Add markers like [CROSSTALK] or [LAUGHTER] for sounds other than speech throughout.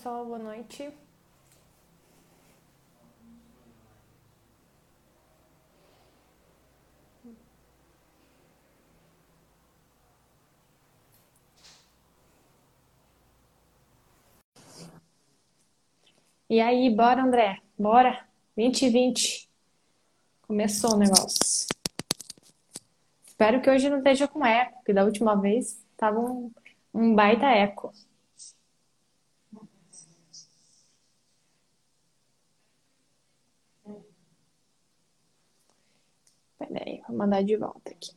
pessoal, boa noite. E aí, bora, André? Bora? 2020. Começou o negócio. Espero que hoje não esteja com eco, porque da última vez tava um, um baita eco. Peraí, vou mandar de volta aqui.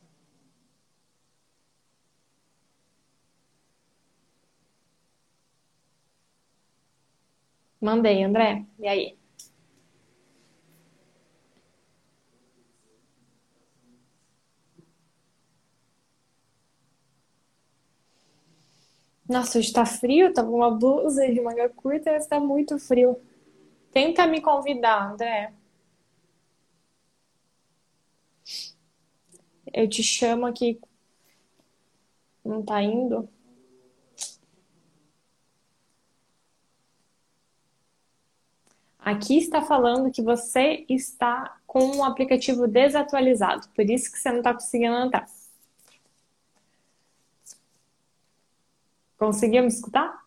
Mandei, André. E aí? Nossa, hoje tá frio, tava uma blusa de manga curta, mas tá muito frio. Tenta me convidar, André. Eu te chamo aqui. Não tá indo? Aqui está falando que você está com um aplicativo desatualizado, por isso que você não está conseguindo entrar. Conseguiu me escutar?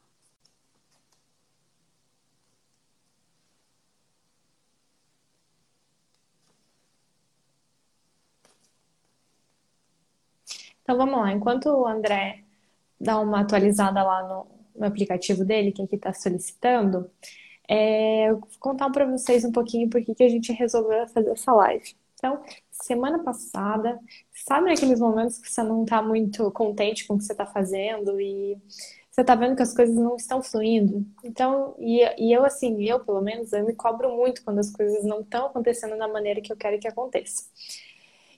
Então vamos lá, enquanto o André dá uma atualizada lá no, no aplicativo dele, que aqui está solicitando, é, eu vou contar para vocês um pouquinho por que a gente resolveu fazer essa live. Então, semana passada, sabe naqueles momentos que você não está muito contente com o que você está fazendo e você está vendo que as coisas não estão fluindo? Então, e, e eu assim, eu pelo menos, eu me cobro muito quando as coisas não estão acontecendo da maneira que eu quero que aconteça.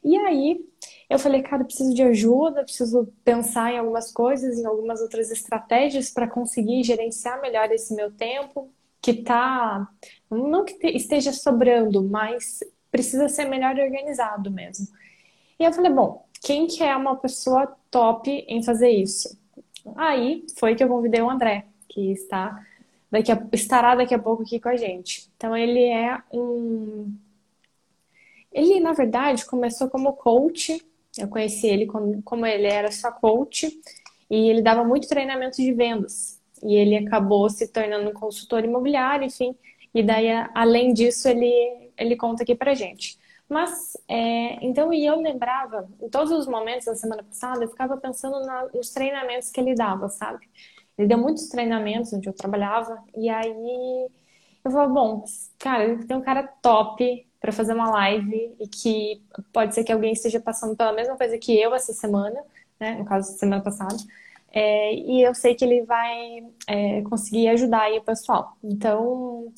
E aí, eu falei, cara, preciso de ajuda, preciso pensar em algumas coisas, em algumas outras estratégias para conseguir gerenciar melhor esse meu tempo, que tá, não que esteja sobrando, mas precisa ser melhor organizado mesmo. E eu falei, bom, quem que é uma pessoa top em fazer isso? Aí foi que eu convidei o André, que está daqui a, estará daqui a pouco aqui com a gente. Então ele é um ele na verdade começou como coach. Eu conheci ele como, ele era só coach e ele dava muito treinamento de vendas e ele acabou se tornando um consultor imobiliário, enfim. E daí, além disso, ele, ele conta aqui pra gente. Mas, é, então, e eu lembrava, em todos os momentos da semana passada, eu ficava pensando na, nos treinamentos que ele dava, sabe? Ele deu muitos treinamentos onde eu trabalhava, e aí eu falei, bom, cara, tem um cara top para fazer uma live e que pode ser que alguém esteja passando pela mesma coisa que eu essa semana, né? No caso, semana passada. É, e eu sei que ele vai é, conseguir ajudar aí o pessoal. Então,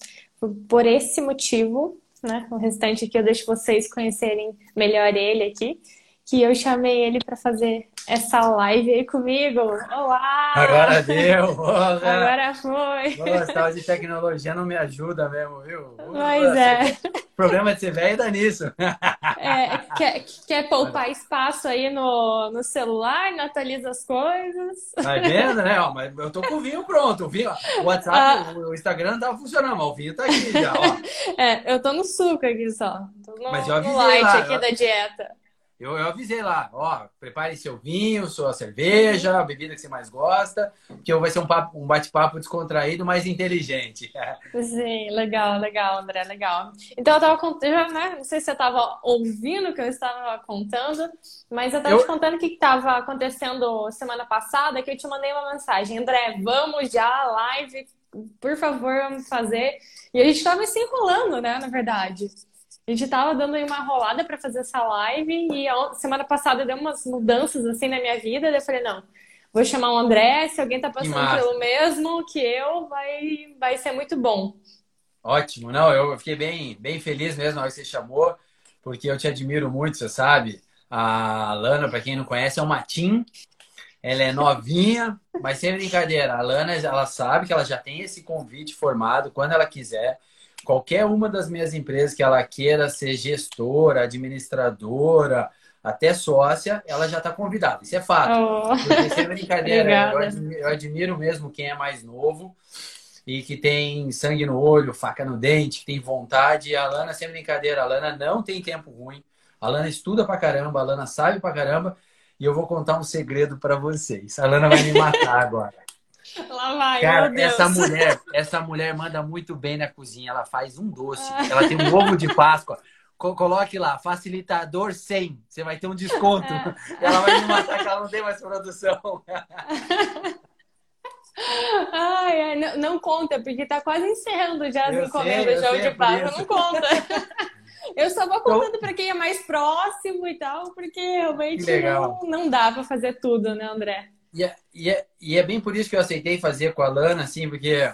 por esse motivo, né, o restante aqui eu deixo vocês conhecerem melhor ele aqui, que eu chamei ele para fazer essa live aí comigo. Olá! Agora deu! [LAUGHS] Agora foi! Nossa, tal de tecnologia não me ajuda mesmo, viu? Pois é. O [LAUGHS] problema de ser velho dá nisso. [LAUGHS] É, quer, quer poupar espaço aí no, no celular, não atualiza as coisas. Tá vendo, né? Ó, mas eu tô com o vinho pronto. O, vinho, o WhatsApp, ah. o Instagram não tava funcionando, mas o vinho tá aqui já, ó. É, eu tô no suco aqui só. Tô no, mas eu avisei no light lá, aqui eu... da dieta. Eu, eu avisei lá, ó, prepare seu vinho, sua cerveja, a bebida que você mais gosta, que vai ser um, papo, um bate-papo descontraído, mas inteligente. [LAUGHS] Sim, legal, legal, André, legal. Então eu tava contando, né? Não sei se você estava ouvindo o que eu estava contando, mas eu estava eu... te contando o que estava acontecendo semana passada, que eu te mandei uma mensagem. André, vamos já, live, por favor, vamos fazer. E a gente estava se enrolando, né, na verdade. A gente tava dando aí uma rolada para fazer essa live e a semana passada deu umas mudanças assim na minha vida. Daí eu falei, não, vou chamar o André, se alguém tá passando pelo mesmo que eu, vai, vai ser muito bom. Ótimo, não, eu fiquei bem, bem feliz mesmo na hora que você chamou, porque eu te admiro muito, você sabe. A Lana, para quem não conhece, é uma Tim. Ela é novinha, mas sem brincadeira. A Lana, ela sabe que ela já tem esse convite formado quando ela quiser qualquer uma das minhas empresas que ela queira ser gestora, administradora, até sócia, ela já está convidada. Isso é fato. Oh. Porque sem brincadeira, eu admiro, eu admiro, mesmo quem é mais novo. e que tem sangue no olho, faca no dente, que tem vontade. E a Lana, sem brincadeira, a Lana não tem tempo ruim. A Lana estuda pra caramba, a Lana sabe pra caramba. E eu vou contar um segredo para vocês. A Lana vai me matar [LAUGHS] agora. [LAUGHS] Lá vai, Cara, essa mulher, essa mulher manda muito bem na cozinha. Ela faz um doce. Ela tem um ovo de Páscoa. Coloque lá, facilitador 100. Você vai ter um desconto. É. [LAUGHS] Ela vai me matar que ela não tem mais produção. [LAUGHS] Ai, ai, não, não, conta, porque tá quase encerrando já as encomendas de ovo de Páscoa. Não conta. Eu só vou contando então... para quem é mais próximo e tal, porque realmente não, não dá para fazer tudo, né, André? E é, e, é, e é bem por isso que eu aceitei fazer com a Lana, assim, porque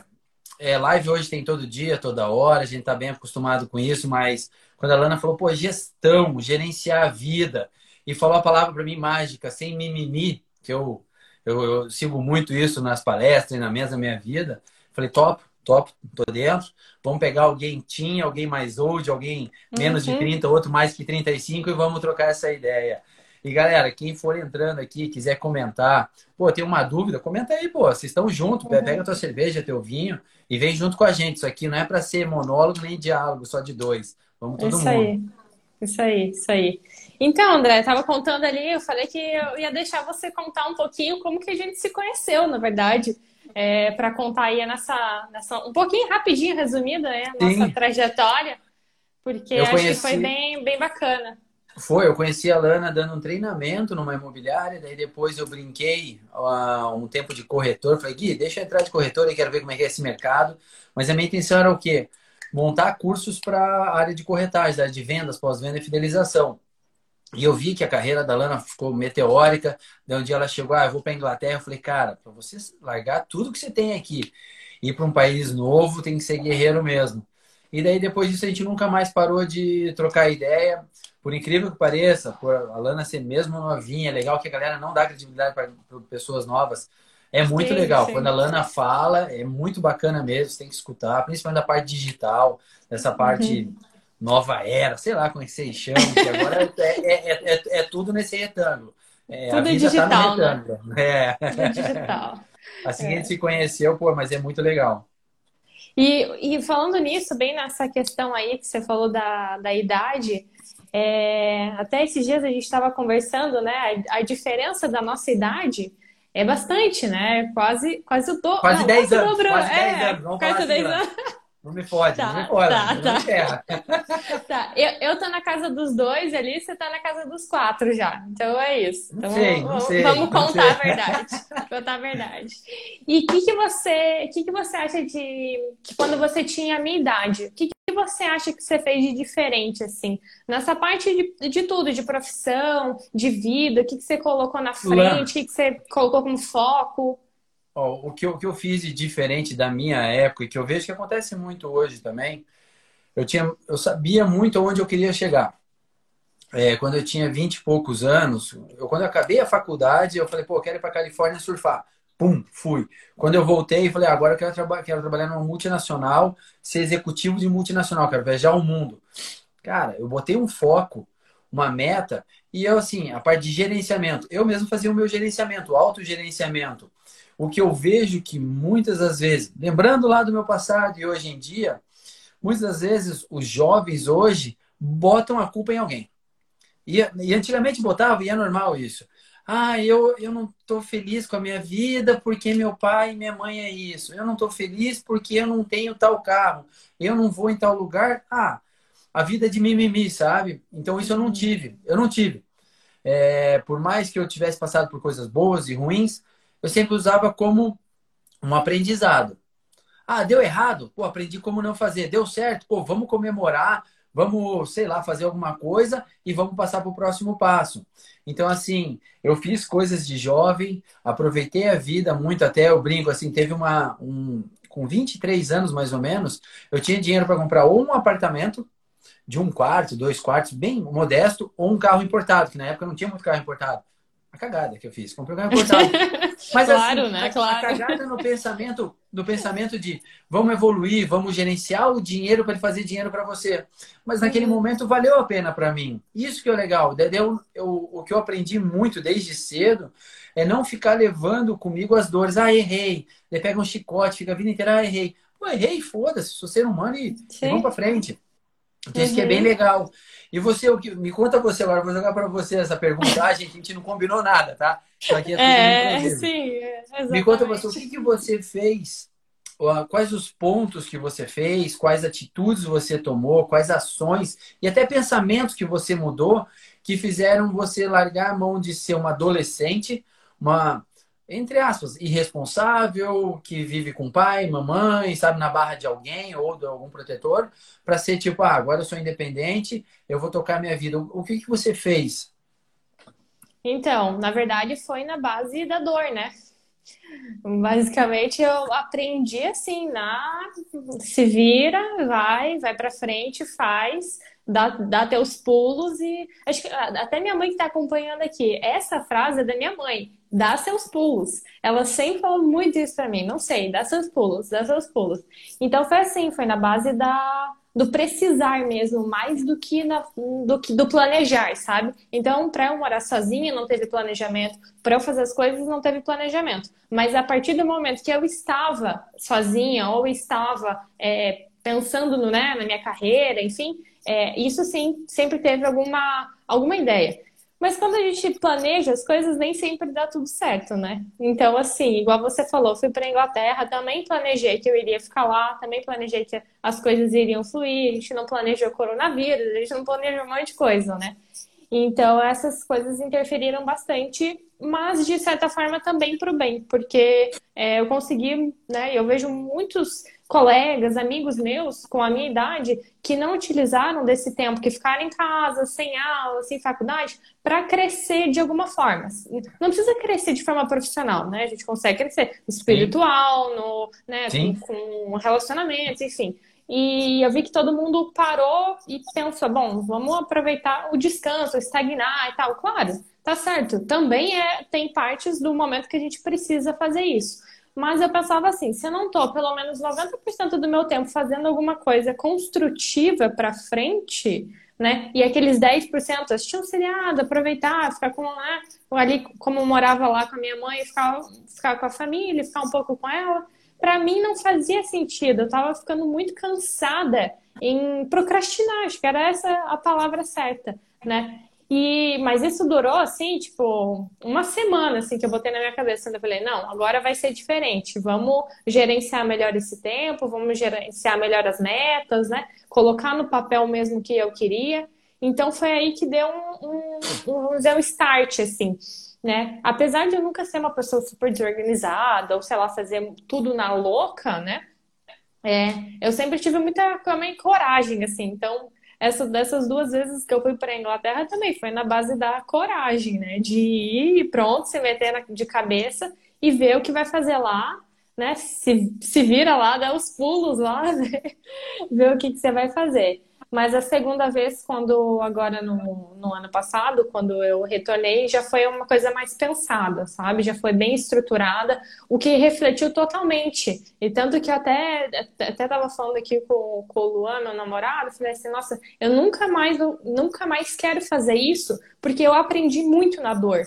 é, live hoje tem todo dia, toda hora, a gente tá bem acostumado com isso, mas quando a Lana falou, pô, gestão, gerenciar a vida, e falou a palavra para mim mágica, sem mimimi, que eu, eu, eu, sigo muito isso nas palestras e na mesa da minha vida, falei, top, top, tô dentro. Vamos pegar alguém tinha, alguém mais old, alguém menos uhum. de 30, outro mais que 35 e vamos trocar essa ideia. E galera, quem for entrando aqui, quiser comentar, pô, tem uma dúvida, comenta aí, pô. Vocês estão juntos, uhum. pega tua cerveja, teu vinho e vem junto com a gente. Isso aqui não é para ser monólogo nem diálogo, só de dois. Vamos todo isso mundo. Aí. Isso aí, isso aí. Então, André, estava contando ali, eu falei que eu ia deixar você contar um pouquinho como que a gente se conheceu, na verdade é, para contar aí nessa, nessa, um pouquinho rapidinho, resumida, né, a nossa Sim. trajetória, porque eu acho conheci... que foi bem, bem bacana. Foi, eu conheci a Lana dando um treinamento numa imobiliária, daí depois eu brinquei uh, um tempo de corretor, falei, Gui, deixa eu entrar de corretor e quero ver como é que é esse mercado. Mas a minha intenção era o quê? Montar cursos para a área de corretagem, área de vendas, pós-venda e fidelização. E eu vi que a carreira da Lana ficou meteórica. Daí um dia ela chegou, ah, eu vou para Inglaterra. Eu falei, cara, para você largar tudo que você tem aqui ir para um país novo, tem que ser guerreiro mesmo. E daí depois disso a gente nunca mais parou de trocar ideia. Por incrível que pareça, por a Lana ser mesmo novinha, é legal que a galera não dá credibilidade para pessoas novas. É muito sim, legal. Sim. Quando a Lana fala, é muito bacana mesmo, você tem que escutar, principalmente da parte digital, dessa parte uhum nova era, sei lá como é que vocês chamam, que agora [LAUGHS] é, é, é, é, tudo nesse retângulo. É, tudo digital, tá né? É. Tudo digital. [LAUGHS] assim a gente se conheceu, pô, mas é muito legal. E, e falando nisso, bem nessa questão aí que você falou da, da idade, é, até esses dias a gente estava conversando, né? A, a, diferença da nossa idade é bastante, né? Quase, quase o dobro. Quase 10 anos. Quase 10 anos. Vamos quase 10 anos. Não me fode, tá, não me fode. Tá, não tá. [LAUGHS] tá. Eu, eu tô na casa dos dois ali, você tá na casa dos quatro já. Então é isso. Então, não sei, não sei, vamos contar a verdade. contar a verdade. E o que, que você. que, que você acha de. que quando você tinha a minha idade, o que, que você acha que você fez de diferente, assim? Nessa parte de, de tudo, de profissão, de vida, o que, que você colocou na frente, o que, que você colocou como foco? o, que eu, o que eu fiz de diferente da minha época e que eu vejo que acontece muito hoje também, eu, tinha, eu sabia muito onde eu queria chegar. É, quando eu tinha vinte e poucos anos, eu, quando eu acabei a faculdade, eu falei, pô, eu quero ir para Califórnia surfar. Pum, fui. Quando eu voltei, falei, ah, agora eu quero, traba quero trabalhar numa multinacional, ser executivo de multinacional, quero viajar o mundo. Cara, eu botei um foco, uma meta, e eu, assim, a parte de gerenciamento, eu mesmo fazia o meu gerenciamento, o autogerenciamento o que eu vejo que muitas das vezes, lembrando lá do meu passado e hoje em dia, muitas das vezes os jovens hoje botam a culpa em alguém. E, e antigamente botavam, e é normal isso. Ah, eu, eu não estou feliz com a minha vida porque meu pai e minha mãe é isso. Eu não estou feliz porque eu não tenho tal carro. Eu não vou em tal lugar. Ah, a vida é de mimimi, sabe? Então isso eu não tive. Eu não tive. É, por mais que eu tivesse passado por coisas boas e ruins, eu sempre usava como um aprendizado. Ah, deu errado? Pô, aprendi como não fazer. Deu certo? Pô, vamos comemorar, vamos, sei lá, fazer alguma coisa e vamos passar para o próximo passo. Então, assim, eu fiz coisas de jovem, aproveitei a vida muito, até eu brinco, assim, teve uma. Um, com 23 anos mais ou menos, eu tinha dinheiro para comprar ou um apartamento de um quarto, dois quartos, bem modesto, ou um carro importado, que na época não tinha muito carro importado. A cagada que eu fiz. Comprei um carro importado. [LAUGHS] Mas claro, assim, né? A, claro. a cagada no pensamento, no pensamento de vamos evoluir, vamos gerenciar o dinheiro para ele fazer dinheiro para você. Mas naquele uhum. momento valeu a pena para mim. Isso que é legal. Eu, eu, o que eu aprendi muito desde cedo é não ficar levando comigo as dores. Ah, errei. Ele pega um chicote, fica a vida inteira, ah, errei. Pô, errei, foda-se, sou ser humano e, e vamos para frente. Então, isso que é bem uhum. legal. E você, o que me conta você agora, vou jogar para você essa pergunta. Ah, gente, a gente não combinou nada, tá? Isso aqui é, é sim, exatamente. Me conta você, o que, que você fez? Quais os pontos que você fez? Quais atitudes você tomou? Quais ações e até pensamentos que você mudou que fizeram você largar a mão de ser uma adolescente, uma entre aspas, irresponsável, que vive com pai, mamãe, sabe, na barra de alguém ou de algum protetor, para ser tipo, ah, agora eu sou independente, eu vou tocar minha vida. O que, que você fez? Então, na verdade, foi na base da dor, né? Basicamente, eu aprendi assim, na se vira, vai, vai para frente, faz, dá, dá teus pulos e acho que até minha mãe que está acompanhando aqui, essa frase é da minha mãe dá seus pulos. Ela sempre falou muito isso para mim. Não sei, dá seus pulos, dá seus pulos. Então foi assim, foi na base da do precisar mesmo, mais do que na, do que do planejar, sabe? Então, para eu morar sozinha, não teve planejamento. Para eu fazer as coisas, não teve planejamento. Mas a partir do momento que eu estava sozinha ou estava é, pensando no, né, na minha carreira, enfim, é, isso sim sempre teve alguma alguma ideia. Mas quando a gente planeja as coisas, nem sempre dá tudo certo, né? Então, assim, igual você falou, fui para Inglaterra, também planejei que eu iria ficar lá, também planejei que as coisas iriam fluir, a gente não planejou coronavírus, a gente não planejou um monte de coisa, né? Então, essas coisas interferiram bastante, mas de certa forma também para o bem, porque é, eu consegui, né? Eu vejo muitos colegas, amigos meus com a minha idade que não utilizaram desse tempo, que ficaram em casa, sem aula, sem faculdade, para crescer de alguma forma. Não precisa crescer de forma profissional, né? A gente consegue crescer espiritual, no, né, com, com relacionamentos, enfim. E eu vi que todo mundo parou e pensou, bom, vamos aproveitar o descanso, estagnar e tal. Claro, tá certo. Também é, tem partes do momento que a gente precisa fazer isso. Mas eu pensava assim, se eu não tô pelo menos 90% do meu tempo fazendo alguma coisa construtiva para frente, né? E aqueles 10% assistir um seriado, aproveitar, ficar com né, ali como eu morava lá com a minha mãe, ficar, ficar com a família, ficar um pouco com ela, para mim não fazia sentido. Eu tava ficando muito cansada em procrastinar, acho que era essa a palavra certa, né? E, mas isso durou, assim, tipo, uma semana, assim, que eu botei na minha cabeça. Eu falei, não, agora vai ser diferente. Vamos gerenciar melhor esse tempo, vamos gerenciar melhor as metas, né? Colocar no papel mesmo que eu queria. Então, foi aí que deu um, um, um, um start, assim, né? Apesar de eu nunca ser uma pessoa super desorganizada, ou, sei lá, fazer tudo na louca, né? É, eu sempre tive muita também coragem, assim. Então, essa, dessas duas vezes que eu fui para a Inglaterra também foi na base da coragem, né? De ir pronto, se meter de cabeça e ver o que vai fazer lá, né? Se, se vira lá, dá os pulos lá, [LAUGHS] né? ver o que, que você vai fazer. Mas a segunda vez, quando agora no, no ano passado, quando eu retornei, já foi uma coisa mais pensada, sabe? Já foi bem estruturada, o que refletiu totalmente. E tanto que até até tava falando aqui com, com o Luan, meu namorado, falei assim, nossa, eu nunca mais nunca mais quero fazer isso, porque eu aprendi muito na dor.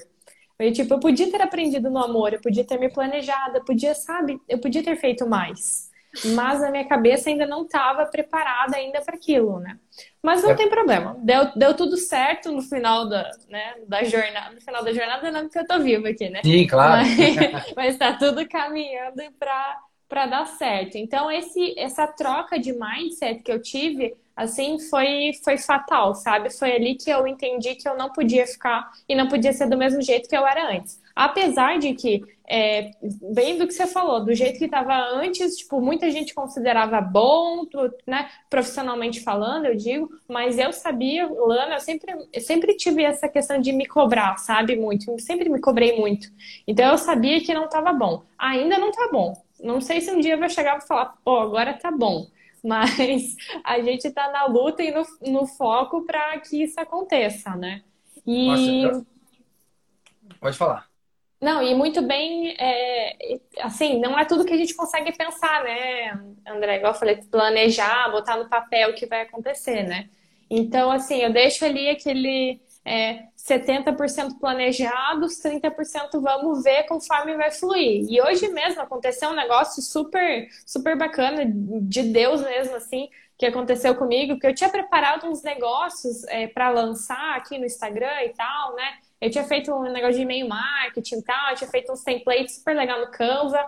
Eu, tipo, eu podia ter aprendido no amor, eu podia ter me planejado, eu podia, sabe, eu podia ter feito mais mas a minha cabeça ainda não estava preparada ainda para aquilo, né? Mas não é. tem problema, deu, deu tudo certo no final da, né, da jornada, no final da jornada não porque eu tô viva aqui, né? Sim, claro. Mas, [LAUGHS] está tudo caminhando para para dar certo. Então esse essa troca de mindset que eu tive assim, foi, foi fatal, sabe? Foi ali que eu entendi que eu não podia ficar e não podia ser do mesmo jeito que eu era antes. Apesar de que, é, bem do que você falou, do jeito que estava antes, tipo, muita gente considerava bom, né, profissionalmente falando, eu digo, mas eu sabia, Lana, eu sempre, eu sempre tive essa questão de me cobrar, sabe, muito, sempre me cobrei muito. Então eu sabia que não estava bom. Ainda não está bom. Não sei se um dia eu vou chegar e falar, pô, agora tá bom [LAUGHS] mas a gente está na luta e no, no foco para que isso aconteça, né? E... Nossa, Pode falar. Não, e muito bem, é, assim, não é tudo que a gente consegue pensar, né, André? Igual eu falei, planejar, botar no papel o que vai acontecer, né? Então, assim, eu deixo ali aquele é, 70% planejados, 30% vamos ver conforme vai fluir. E hoje mesmo aconteceu um negócio super, super bacana, de Deus mesmo, assim, que aconteceu comigo, porque eu tinha preparado uns negócios é, para lançar aqui no Instagram e tal, né? Eu tinha feito um negócio de e-mail marketing e tal, eu tinha feito uns templates super legal no Canva.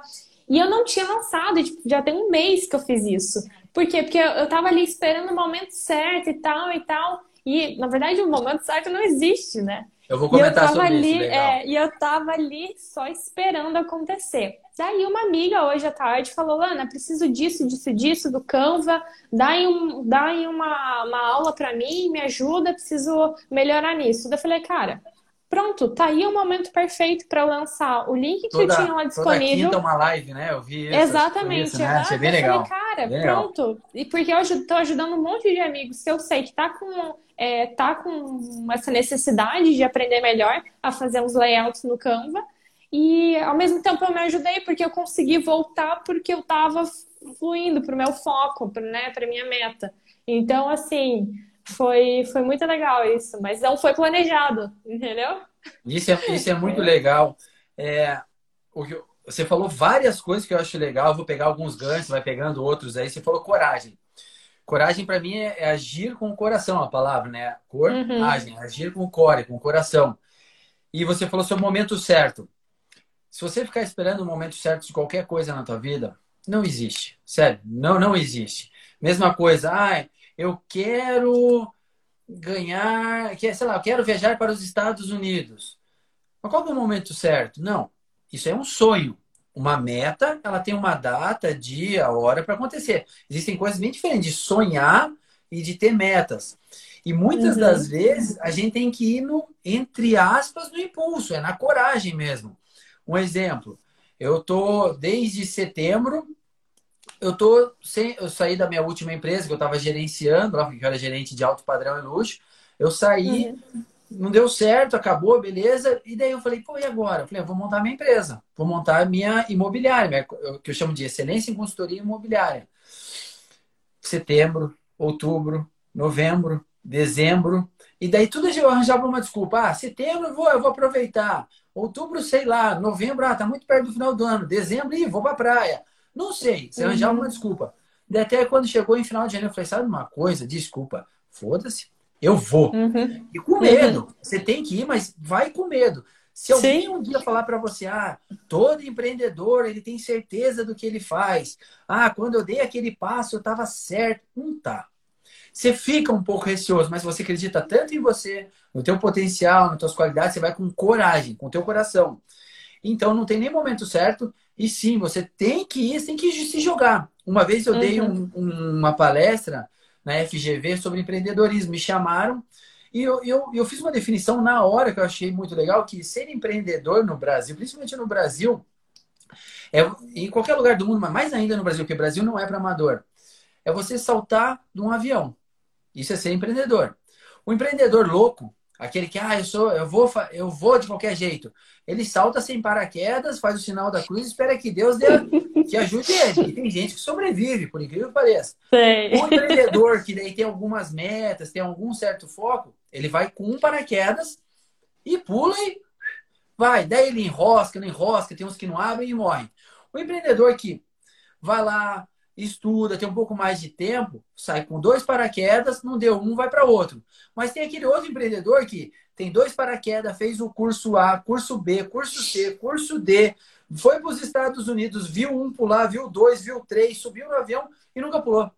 E eu não tinha lançado, tipo, já tem um mês que eu fiz isso. Por quê? Porque eu tava ali esperando o momento certo e tal e tal. E, na verdade, o momento certo não existe, né? Eu vou comentar sobre ali, isso, é, e eu tava ali só esperando acontecer. Daí uma amiga hoje à tarde falou, Lana, preciso disso, disso, disso, do Canva, dá aí, um, dá aí uma, uma aula para mim, me ajuda, preciso melhorar nisso. Daí eu falei, cara, Pronto, tá aí o momento perfeito para lançar o link que toda, eu tinha lá disponível. Toda quinta uma live, né? Eu vi isso. Exatamente. Isso, né? Achei bem legal. Falei, cara, bem pronto. Legal. E porque eu estou ajudando um monte de amigos que eu sei que tá com, é, tá com essa necessidade de aprender melhor a fazer uns layouts no Canva. E ao mesmo tempo eu me ajudei porque eu consegui voltar porque eu estava fluindo para o meu foco, para né, minha meta. Então, assim, foi, foi muito legal isso, mas não foi planejado, entendeu? Isso é, isso é muito legal. É, o que, você falou várias coisas que eu acho legal. Eu vou pegar alguns ganchos, vai pegando outros aí. Você falou coragem. Coragem para mim é, é, agir com o coração, a palavra, né? Coragem, uhum. agir com o core, com o coração. E você falou o momento certo. Se você ficar esperando o momento certo de qualquer coisa na tua vida, não existe. Sério, não, não existe. Mesma coisa, ai, eu quero ganhar, que, sei lá, eu quero viajar para os Estados Unidos. Mas qual é o momento certo? Não, isso é um sonho. Uma meta, ela tem uma data, dia, hora para acontecer. Existem coisas bem diferentes de sonhar e de ter metas. E muitas uhum. das vezes a gente tem que ir no, entre aspas, no impulso, é na coragem mesmo. Um exemplo, eu tô desde setembro eu tô sem, eu saí da minha última empresa que eu estava gerenciando, lá que eu era gerente de alto padrão e luxo. Eu saí, uhum. não deu certo, acabou, beleza. E daí eu falei, pô, e agora? Eu falei, eu vou montar minha empresa, vou montar minha imobiliária, que eu chamo de excelência em consultoria imobiliária. Setembro, outubro, novembro, dezembro. E daí tudo eu arranjava uma desculpa. Ah, setembro eu vou, eu vou aproveitar. Outubro, sei lá. Novembro, ah, tá muito perto do final do ano. Dezembro, ih, vou pra praia. Não sei, você arranjava uhum. uma desculpa. E até quando chegou em final de janeiro, eu falei, sabe uma coisa? Desculpa, foda-se, eu vou. Uhum. E com medo. Uhum. Você tem que ir, mas vai com medo. Se alguém Sim. um dia falar para você, ah, todo empreendedor, ele tem certeza do que ele faz. Ah, quando eu dei aquele passo, eu estava certo. Não tá. Você fica um pouco receoso, mas você acredita tanto em você, no teu potencial, nas tuas qualidades, você vai com coragem, com o teu coração. Então não tem nem momento certo e sim, você tem que ir, você tem que se jogar. Uma vez eu uhum. dei um, um, uma palestra na FGV sobre empreendedorismo. Me chamaram e eu, eu, eu fiz uma definição na hora que eu achei muito legal, que ser empreendedor no Brasil, principalmente no Brasil, é, em qualquer lugar do mundo, mas mais ainda no Brasil, porque o Brasil não é para amador, é você saltar de um avião. Isso é ser empreendedor. O empreendedor louco, Aquele que, ah, eu sou, eu vou, eu vou de qualquer jeito. Ele salta sem paraquedas, faz o sinal da cruz, espera que Deus dê, que ajude ele. E tem gente que sobrevive, por incrível que pareça. Sei. O empreendedor que daí tem algumas metas, tem algum certo foco, ele vai com um paraquedas e pula e vai. Daí ele enrosca, não enrosca, tem uns que não abrem e morrem. O empreendedor que vai lá, estuda, tem um pouco mais de tempo, sai com dois paraquedas, não deu um, vai para outro. Mas tem aquele outro empreendedor que tem dois paraquedas, fez o curso A, curso B, curso C, curso D, foi para os Estados Unidos, viu um pular, viu dois, viu três, subiu no avião e nunca pulou.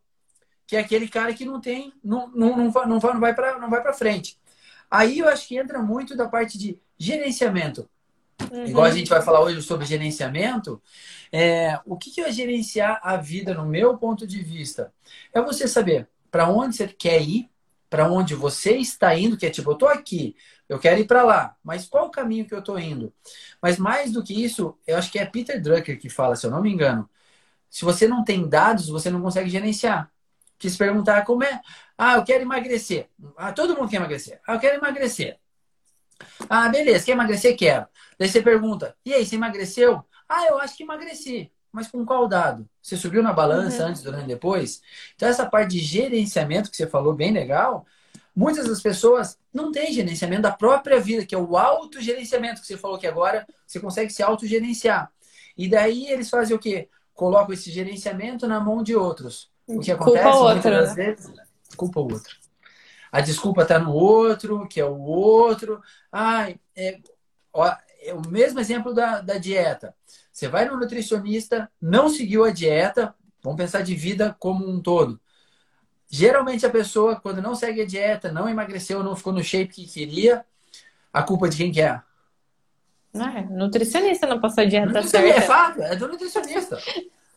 Que é aquele cara que não tem, não, não, não, não vai, não vai para frente. Aí eu acho que entra muito da parte de gerenciamento. Uhum. Igual a gente vai falar hoje sobre gerenciamento, é, o que, que é gerenciar a vida no meu ponto de vista? É você saber para onde você quer ir, para onde você está indo, que é tipo, eu estou aqui, eu quero ir para lá, mas qual o caminho que eu estou indo? Mas mais do que isso, eu acho que é Peter Drucker que fala, se eu não me engano. Se você não tem dados, você não consegue gerenciar. Quis perguntar como é. Ah, eu quero emagrecer. Ah, todo mundo quer emagrecer. Ah, eu quero emagrecer. Ah, beleza, quer emagrecer? Quero. Daí você pergunta, e aí, você emagreceu? Ah, eu acho que emagreci. Mas com qual dado? Você subiu na balança uhum. antes, durante e depois? Então, essa parte de gerenciamento que você falou, bem legal, muitas das pessoas não têm gerenciamento da própria vida, que é o autogerenciamento que você falou que agora você consegue se autogerenciar. E daí eles fazem o quê? Colocam esse gerenciamento na mão de outros. O que acontece culpa muitas outra, das né? vezes, culpa o outro. A desculpa está no outro, que é o outro. Ai, é, ó, é o mesmo exemplo da, da dieta. Você vai no nutricionista, não seguiu a dieta, vamos pensar de vida como um todo. Geralmente a pessoa, quando não segue a dieta, não emagreceu, não ficou no shape que queria, a culpa de quem que é? Ah, nutricionista não passou a dieta certa. É fato, é do nutricionista.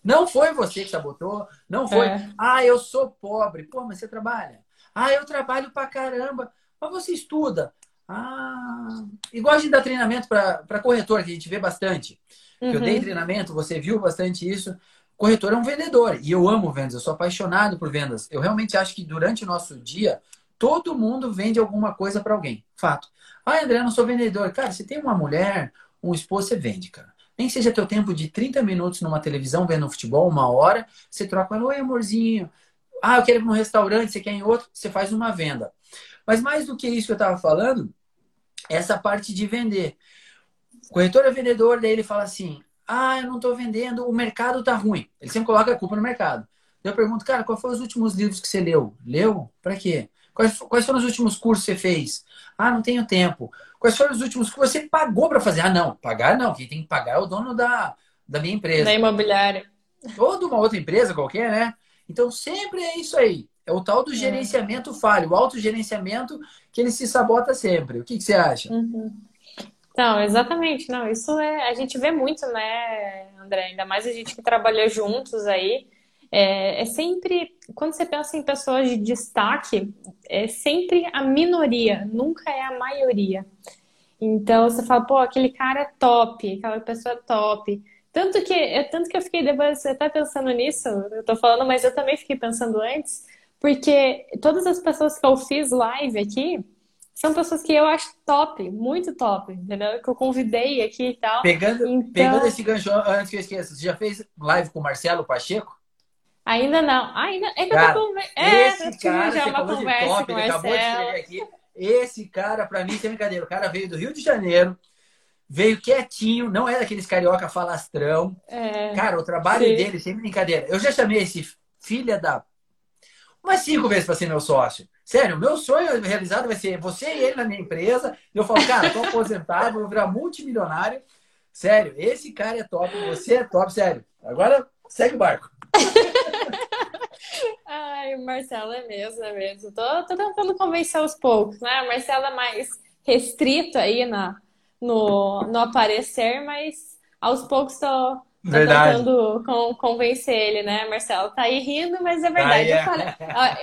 Não foi você que sabotou, não foi. É. Ah, eu sou pobre. Pô, mas você trabalha. Ah, eu trabalho pra caramba. Mas você estuda. Ah, igual a gente dá treinamento para corretor, que a gente vê bastante. Uhum. Eu dei uhum. treinamento, você viu bastante isso. Corretor é um vendedor e eu amo vendas, eu sou apaixonado por vendas. Eu realmente acho que durante o nosso dia, todo mundo vende alguma coisa para alguém. Fato. Ah, André, eu não sou vendedor. Cara, você tem uma mulher, um esposo, você vende, cara. Nem seja teu tempo de 30 minutos numa televisão vendo futebol, uma hora, você troca ela, oi amorzinho. Ah, eu quero ir para um restaurante, você quer ir em outro, você faz uma venda. Mas mais do que isso que eu estava falando, essa parte de vender. O corretor é vendedor, daí ele fala assim: ah, eu não estou vendendo, o mercado tá ruim. Ele sempre coloca a culpa no mercado. Eu pergunto, cara, qual foram os últimos livros que você leu? Leu? Para quê? Quais, quais foram os últimos cursos que você fez? Ah, não tenho tempo. Quais foram os últimos que você pagou para fazer? Ah, não, pagar não. Quem tem que pagar é o dono da, da minha empresa. Da imobiliária. Ou de uma outra empresa qualquer, né? Então sempre é isso aí. É o tal do é. gerenciamento falho, o autogerenciamento que ele se sabota sempre. O que, que você acha? Uhum. Não, exatamente. Não, isso é. A gente vê muito, né, André? Ainda mais a gente que trabalha juntos aí. É, é, sempre, quando você pensa em pessoas de destaque, é sempre a minoria, nunca é a maioria. Então você fala, pô, aquele cara é top, aquela pessoa é top. Tanto que, é tanto que eu fiquei depois até pensando nisso, eu tô falando, mas eu também fiquei pensando antes, porque todas as pessoas que eu fiz live aqui são pessoas que eu acho top, muito top, entendeu? Que eu convidei aqui e tal. Pegando, então... pegando esse gancho, antes que eu esqueça, você já fez live com o Marcelo Pacheco? Ainda não. Ainda é que cara, eu tô É, esse cara, já uma conversa top, com ele acabou de escrever aqui. Esse cara, para mim, tem brincadeira. O cara veio do Rio de Janeiro, veio quietinho, não é daqueles carioca falastrão. É, cara, o trabalho sim. dele, sem brincadeira. Eu já chamei esse filha da umas cinco vezes para ser meu sócio. Sério, meu sonho realizado vai ser você e ele na minha empresa. Eu falo, cara, tô aposentado, vou virar multimilionário. Sério, esse cara é top, você é top, sério. Agora segue o barco. [LAUGHS] Ai, o Marcelo é mesmo, é mesmo. Tô, tô tentando convencer aos poucos, né? O Marcelo é mais restrito aí na, no, no aparecer, mas aos poucos verdade. tentando convencer ele, né, Marcelo? Tá aí rindo, mas é verdade. Ah, é. falei,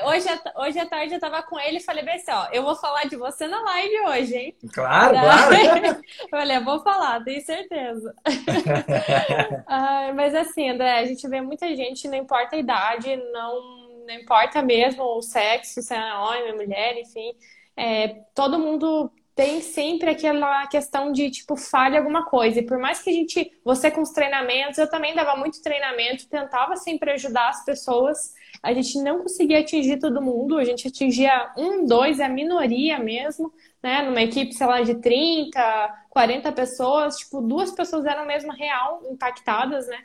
hoje, hoje à tarde eu tava com ele e falei bem assim, ó, eu vou falar de você na live hoje, hein? Claro, claro. [LAUGHS] eu falei, eu vou falar, tenho certeza. [LAUGHS] Mas assim, André, a gente vê muita gente, não importa a idade, não, não importa mesmo o sexo, se é homem, mulher, enfim. É, todo mundo tem sempre aquela questão de, tipo, falha alguma coisa. E por mais que a gente, você com os treinamentos, eu também dava muito treinamento, tentava sempre ajudar as pessoas. A gente não conseguia atingir todo mundo, a gente atingia um, dois, a minoria mesmo, né? Numa equipe, sei lá, de 30, 40 pessoas, tipo, duas pessoas eram mesmo real impactadas, né?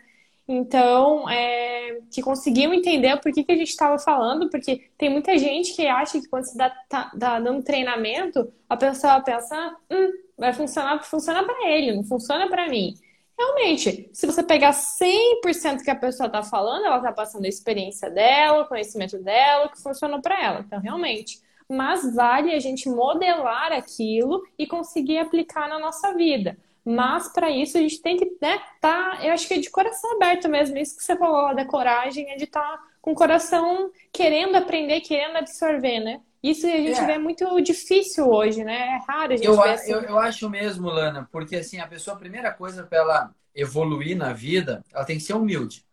Então, é, que conseguiam entender por que, que a gente estava falando, porque tem muita gente que acha que quando você está tá, tá dando treinamento, a pessoa pensa, hum, vai funcionar, funciona para ele, não funciona para mim. Realmente, se você pegar 100% que a pessoa está falando, ela está passando a experiência dela, o conhecimento dela, o que funcionou para ela. Então, realmente. Mas vale a gente modelar aquilo e conseguir aplicar na nossa vida. Mas para isso a gente tem que, né, tá, eu acho que é de coração aberto mesmo, isso que você falou lá da coragem, é de estar tá com o coração querendo aprender, querendo absorver, né? Isso a gente é. vê muito difícil hoje, né? É raro a gente eu, ver assim. eu, eu acho mesmo, Lana, porque assim, a pessoa, a primeira coisa para ela evoluir na vida, ela tem que ser humilde.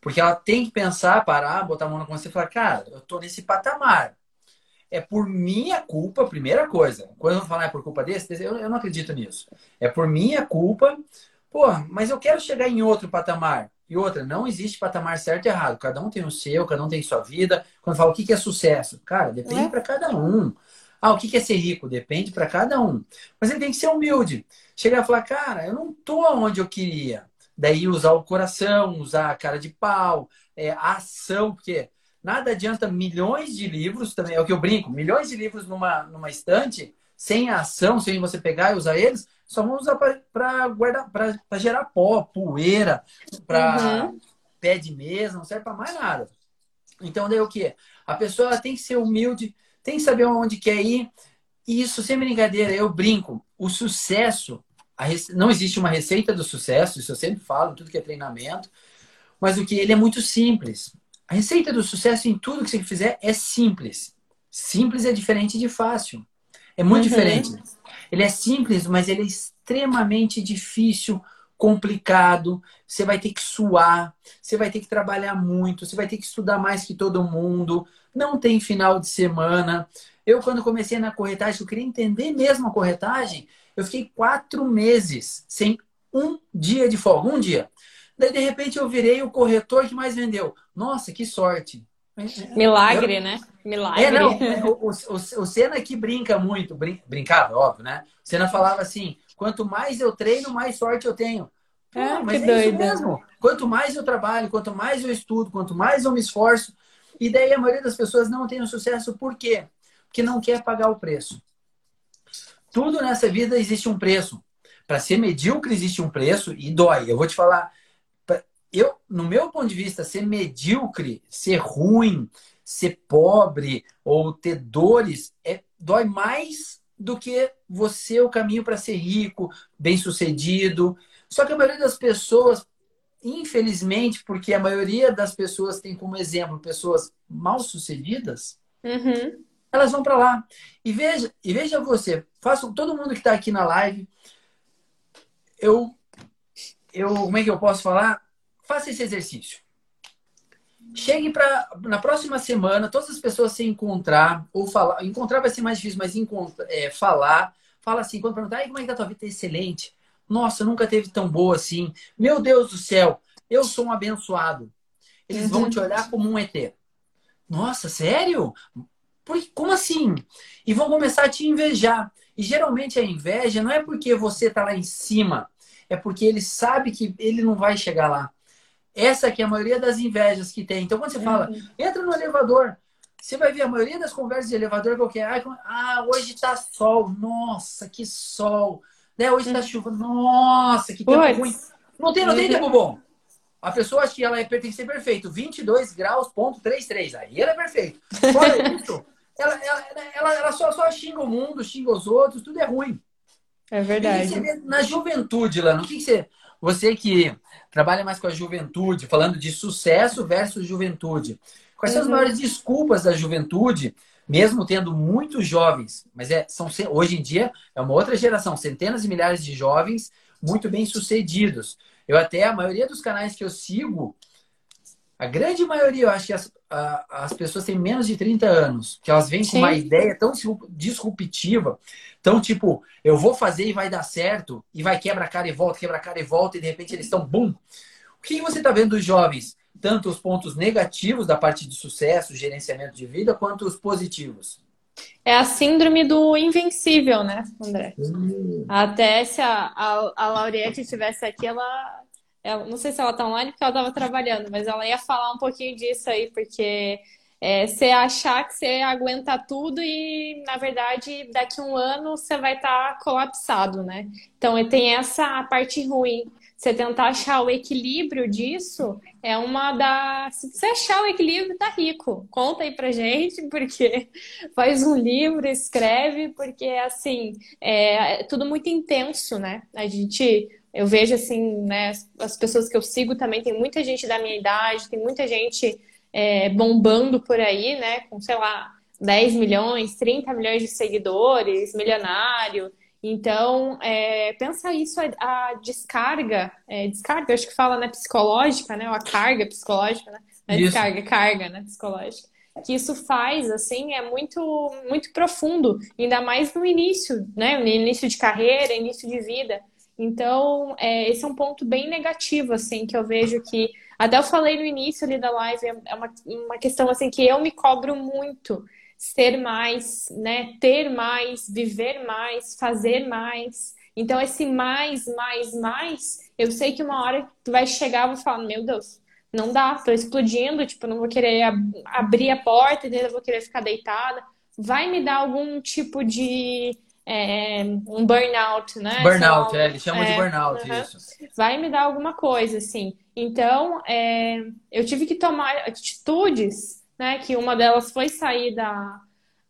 Porque ela tem que pensar, parar, botar a mão na consciência e falar, cara, eu tô nesse patamar. É por minha culpa, primeira coisa. Quando eu falar é por culpa desse, eu, eu não acredito nisso. É por minha culpa. Pô, mas eu quero chegar em outro patamar. E outra, não existe patamar certo e errado. Cada um tem o seu, cada um tem sua vida. Quando fala o que é sucesso, cara, depende é. para cada um. Ah, o que é ser rico? Depende para cada um. Mas ele tem que ser humilde. Chegar e falar, cara, eu não tô onde eu queria. Daí usar o coração, usar a cara de pau, é, a ação, porque nada adianta milhões de livros, também é o que eu brinco, milhões de livros numa, numa estante, sem ação, sem você pegar e usar eles, só vão usar para guardar, para gerar pó, poeira, para uhum. pé de mesa, não serve para mais nada. Então, daí o que? A pessoa tem que ser humilde, tem que saber onde quer ir. E isso, sem brincadeira, eu brinco. O sucesso, rece... não existe uma receita do sucesso, isso eu sempre falo, tudo que é treinamento. Mas o que ele é muito simples. A receita do sucesso em tudo que você fizer é simples. Simples é diferente de fácil. É muito uhum. diferente. Ele é simples, mas ele é extremamente difícil, complicado. Você vai ter que suar, você vai ter que trabalhar muito, você vai ter que estudar mais que todo mundo. Não tem final de semana. Eu, quando comecei na corretagem, eu queria entender mesmo a corretagem. Eu fiquei quatro meses sem um dia de folga, um dia. Daí, de repente, eu virei o corretor que mais vendeu. Nossa, que sorte. Milagre, eu... né? Milagre. É, não. É, o, o, o Senna aqui brinca muito. Brin... Brincava, óbvio, né? O Senna falava assim, quanto mais eu treino, mais sorte eu tenho. Pô, é, mas que é doido. mesmo. Quanto mais eu trabalho, quanto mais eu estudo, quanto mais eu me esforço. E daí a maioria das pessoas não tem o sucesso. Por quê? Porque não quer pagar o preço. Tudo nessa vida existe um preço. Para ser medíocre existe um preço e dói. Eu vou te falar, eu, no meu ponto de vista, ser medíocre, ser ruim, ser pobre ou ter dores é, dói mais do que você o caminho para ser rico, bem-sucedido. Só que a maioria das pessoas, infelizmente, porque a maioria das pessoas tem como exemplo pessoas mal-sucedidas, uhum. elas vão para lá. E veja, e veja você, faço todo mundo que está aqui na live, eu, eu, como é que eu posso falar? Faça esse exercício. Chegue para na próxima semana, todas as pessoas se encontrar ou falar. Encontrar vai ser mais difícil, mas é, falar. Fala assim, quando perguntar, como é que tá a tua vida? Excelente. Nossa, nunca teve tão boa assim. Meu Deus do céu, eu sou um abençoado. Eles vão te olhar como um ET. Nossa, sério? Como assim? E vão começar a te invejar. E geralmente a inveja não é porque você está lá em cima, é porque ele sabe que ele não vai chegar lá. Essa que é a maioria das invejas que tem. Então, quando você fala, uhum. entra no elevador, você vai ver a maioria das conversas de elevador qualquer. Ah, hoje tá sol. Nossa, que sol. Né? Hoje tá uhum. chuva. Nossa, que tempo Puts. ruim. Não tem, não tem tempo bom. A pessoa acha que ela é, tem que ser perfeito. 22 graus, ponto 33. Aí ela é perfeito. Fora [LAUGHS] isso, ela, ela, ela, ela, só, só xinga o mundo, xinga os outros, tudo é ruim. É verdade. na juventude, Lana, o que, que você. Você que trabalha mais com a juventude, falando de sucesso versus juventude. Quais são as uhum. maiores desculpas da juventude, mesmo tendo muitos jovens, mas é, são, hoje em dia é uma outra geração, centenas e milhares de jovens muito bem sucedidos. Eu até, a maioria dos canais que eu sigo, a grande maioria, eu acho que as, a, as pessoas têm menos de 30 anos, que elas vêm Sim. com uma ideia tão disruptiva, tão tipo, eu vou fazer e vai dar certo, e vai quebra a cara e volta, quebra a cara e volta, e de repente eles estão, bum! O que você está vendo dos jovens? Tanto os pontos negativos da parte de sucesso, gerenciamento de vida, quanto os positivos. É a síndrome do invencível, né, André? Hum. Até se a, a, a Lauriette estivesse aqui, ela ela, não sei se ela tá online porque ela estava trabalhando, mas ela ia falar um pouquinho disso aí, porque é, você achar que você aguenta tudo e, na verdade, daqui a um ano você vai estar tá colapsado, né? Então, tem essa parte ruim. Você tentar achar o equilíbrio disso é uma da. Se você achar o equilíbrio, tá rico. Conta aí pra gente, [LAUGHS] porque faz um livro, escreve, porque assim, é, é tudo muito intenso, né? A gente eu vejo assim, né, as pessoas que eu sigo também, tem muita gente da minha idade, tem muita gente é, bombando por aí, né, com, sei lá, 10 milhões, 30 milhões de seguidores, milionário. Então, é, pensa isso, a, a descarga, é, descarga, acho que fala, né, psicológica, né, ou a carga psicológica, né, não é descarga, carga, né, psicológica. que isso faz, assim, é muito, muito profundo, ainda mais no início, né? No início de carreira, início de vida. Então, é, esse é um ponto bem negativo, assim, que eu vejo que. Até eu falei no início ali da live, é uma, uma questão assim que eu me cobro muito. Ser mais, né? Ter mais, viver mais, fazer mais. Então, esse mais, mais, mais, eu sei que uma hora tu vai chegar e vou falar, meu Deus, não dá, tô explodindo, tipo, não vou querer ab abrir a porta, entendeu? vou querer ficar deitada. Vai me dar algum tipo de é, um burnout, né? Burnout, é, eles chamam é, de burnout, isso. Vai me dar alguma coisa, assim. Então, é, eu tive que tomar atitudes, né? Que uma delas foi sair da,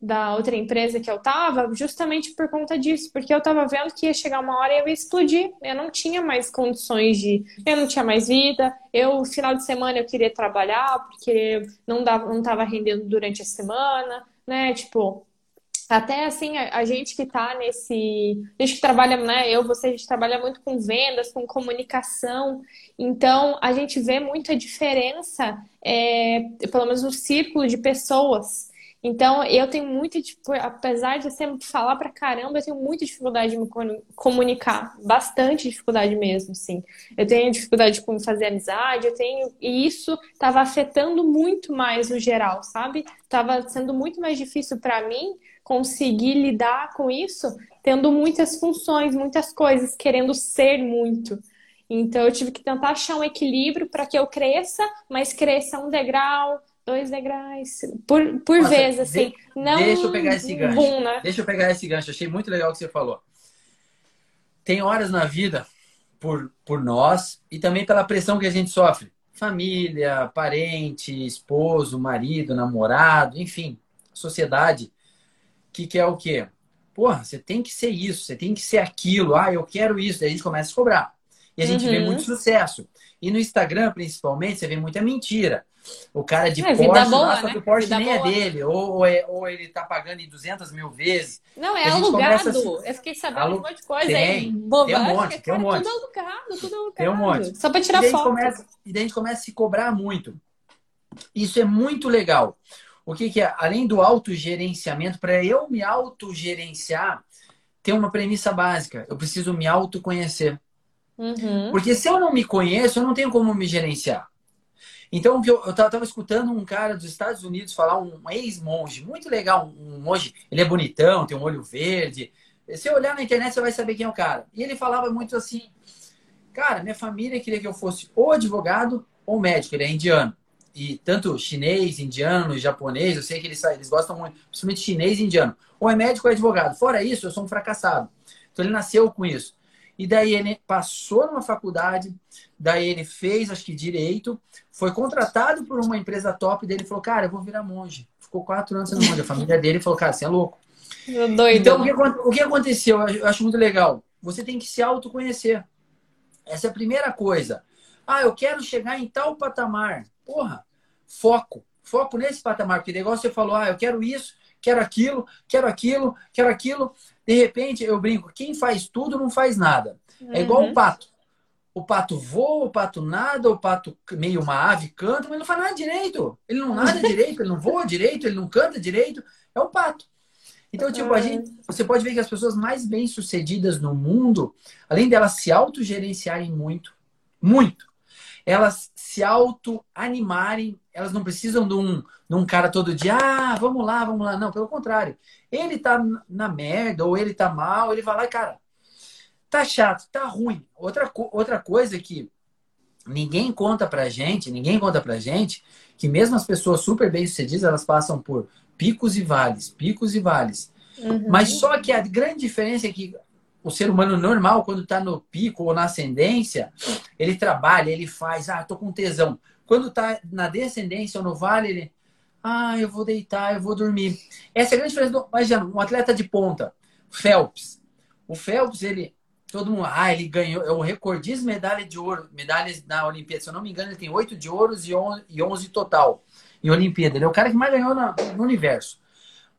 da outra empresa que eu tava, justamente por conta disso, porque eu tava vendo que ia chegar uma hora e eu ia explodir. Eu não tinha mais condições de. Eu não tinha mais vida. Eu, final de semana, eu queria trabalhar, porque não, dava, não tava rendendo durante a semana, né? Tipo. Até assim, a, a gente que tá nesse. A gente que trabalha, né? Eu, você, a gente trabalha muito com vendas, com comunicação. Então, a gente vê muita diferença, é, pelo menos no círculo de pessoas então, eu tenho muita, tipo, apesar de eu sempre falar pra caramba, eu tenho muita dificuldade de me comunicar. Bastante dificuldade mesmo, sim. Eu tenho dificuldade com fazer amizade, eu tenho. E isso estava afetando muito mais no geral, sabe? Tava sendo muito mais difícil para mim conseguir lidar com isso, tendo muitas funções, muitas coisas, querendo ser muito. Então, eu tive que tentar achar um equilíbrio para que eu cresça, mas cresça um degrau, dois degraus por, por Nossa, vez, assim. De, não deixa eu pegar esse gancho. Boom, né? Deixa eu pegar esse gancho. Achei muito legal o que você falou. Tem horas na vida, por, por nós, e também pela pressão que a gente sofre. Família, parente, esposo, marido, namorado, enfim, sociedade, que quer o quê? Porra, você tem que ser isso, você tem que ser aquilo. Ah, eu quero isso. Daí a gente começa a cobrar. E a gente uhum. vê muito sucesso. E no Instagram, principalmente, você vê muita mentira. O cara de é, Porsche, boa, lá, né? que o Porsche vida nem é boa. é dele. Ou, ou, é, ou, ele tá pagando em 200 mil vezes. Não, é alugado. Eu fiquei sabendo Alu... um monte de coisa tem, aí. Bobagem, tem um monte, tem um monte. Tudo alugado, tudo alugado. Tem um monte. Só pra tirar e foto. Começa, e daí a gente começa a se cobrar muito. Isso é muito legal. O que, que é? Além do autogerenciamento, para eu me autogerenciar, tem uma premissa básica. Eu preciso me autoconhecer. Uhum. Porque se eu não me conheço, eu não tenho como me gerenciar. Então, eu, eu tava, escutando um cara dos Estados Unidos falar, um ex-monge, muito legal, um monge, ele é bonitão, tem um olho verde. Se eu olhar na internet, você vai saber quem é o cara. E ele falava muito assim, cara, minha família queria que eu fosse ou advogado ou médico, ele é indiano. E tanto chinês, indiano, japonês, eu sei que eles, eles gostam muito, principalmente chinês e indiano. Ou é médico ou é advogado. Fora isso, eu sou um fracassado. Então ele nasceu com isso. E daí ele passou numa faculdade, daí ele fez, acho que direito, foi contratado por uma empresa top, dele falou, cara, eu vou virar monge. Ficou quatro anos sendo monge. A família dele falou, cara, você é louco. Doido. Então, o que, o que aconteceu? Eu acho muito legal. Você tem que se autoconhecer. Essa é a primeira coisa. Ah, eu quero chegar em tal patamar. Porra, foco. Foco nesse patamar. Porque negócio você falou, ah, eu quero isso, quero aquilo, quero aquilo, quero aquilo. De repente, eu brinco, quem faz tudo não faz nada. Uhum. É igual o uhum. pato. O pato voa, o pato nada, o pato meio uma ave canta, mas não faz nada direito. Ele não nada [LAUGHS] direito, ele não voa direito, ele não canta direito. É o pato. Então, tipo, a gente, você pode ver que as pessoas mais bem-sucedidas no mundo, além delas se autogerenciarem muito, muito, elas se auto-animarem, elas não precisam de um, de um cara todo dia, ah, vamos lá, vamos lá. Não, pelo contrário. Ele tá na merda, ou ele tá mal, ele vai lá e, cara, tá chato, tá ruim. Outra, outra coisa que ninguém conta pra gente, ninguém conta pra gente, que mesmo as pessoas super bem-sucedidas, elas passam por picos e vales, picos e vales. Uhum. Mas só que a grande diferença é que o ser humano normal, quando está no pico ou na ascendência, ele trabalha, ele faz, ah, tô com tesão. Quando está na descendência ou no vale, ele, ah, eu vou deitar, eu vou dormir. Essa é a grande diferença do, imagina, um atleta de ponta, Phelps. O Phelps, ele, todo mundo, ah, ele ganhou, é o recordista medalha de ouro, medalhas na Olimpíada. Se eu não me engano, ele tem oito de ouros e onze total em Olimpíada. Ele é o cara que mais ganhou no universo.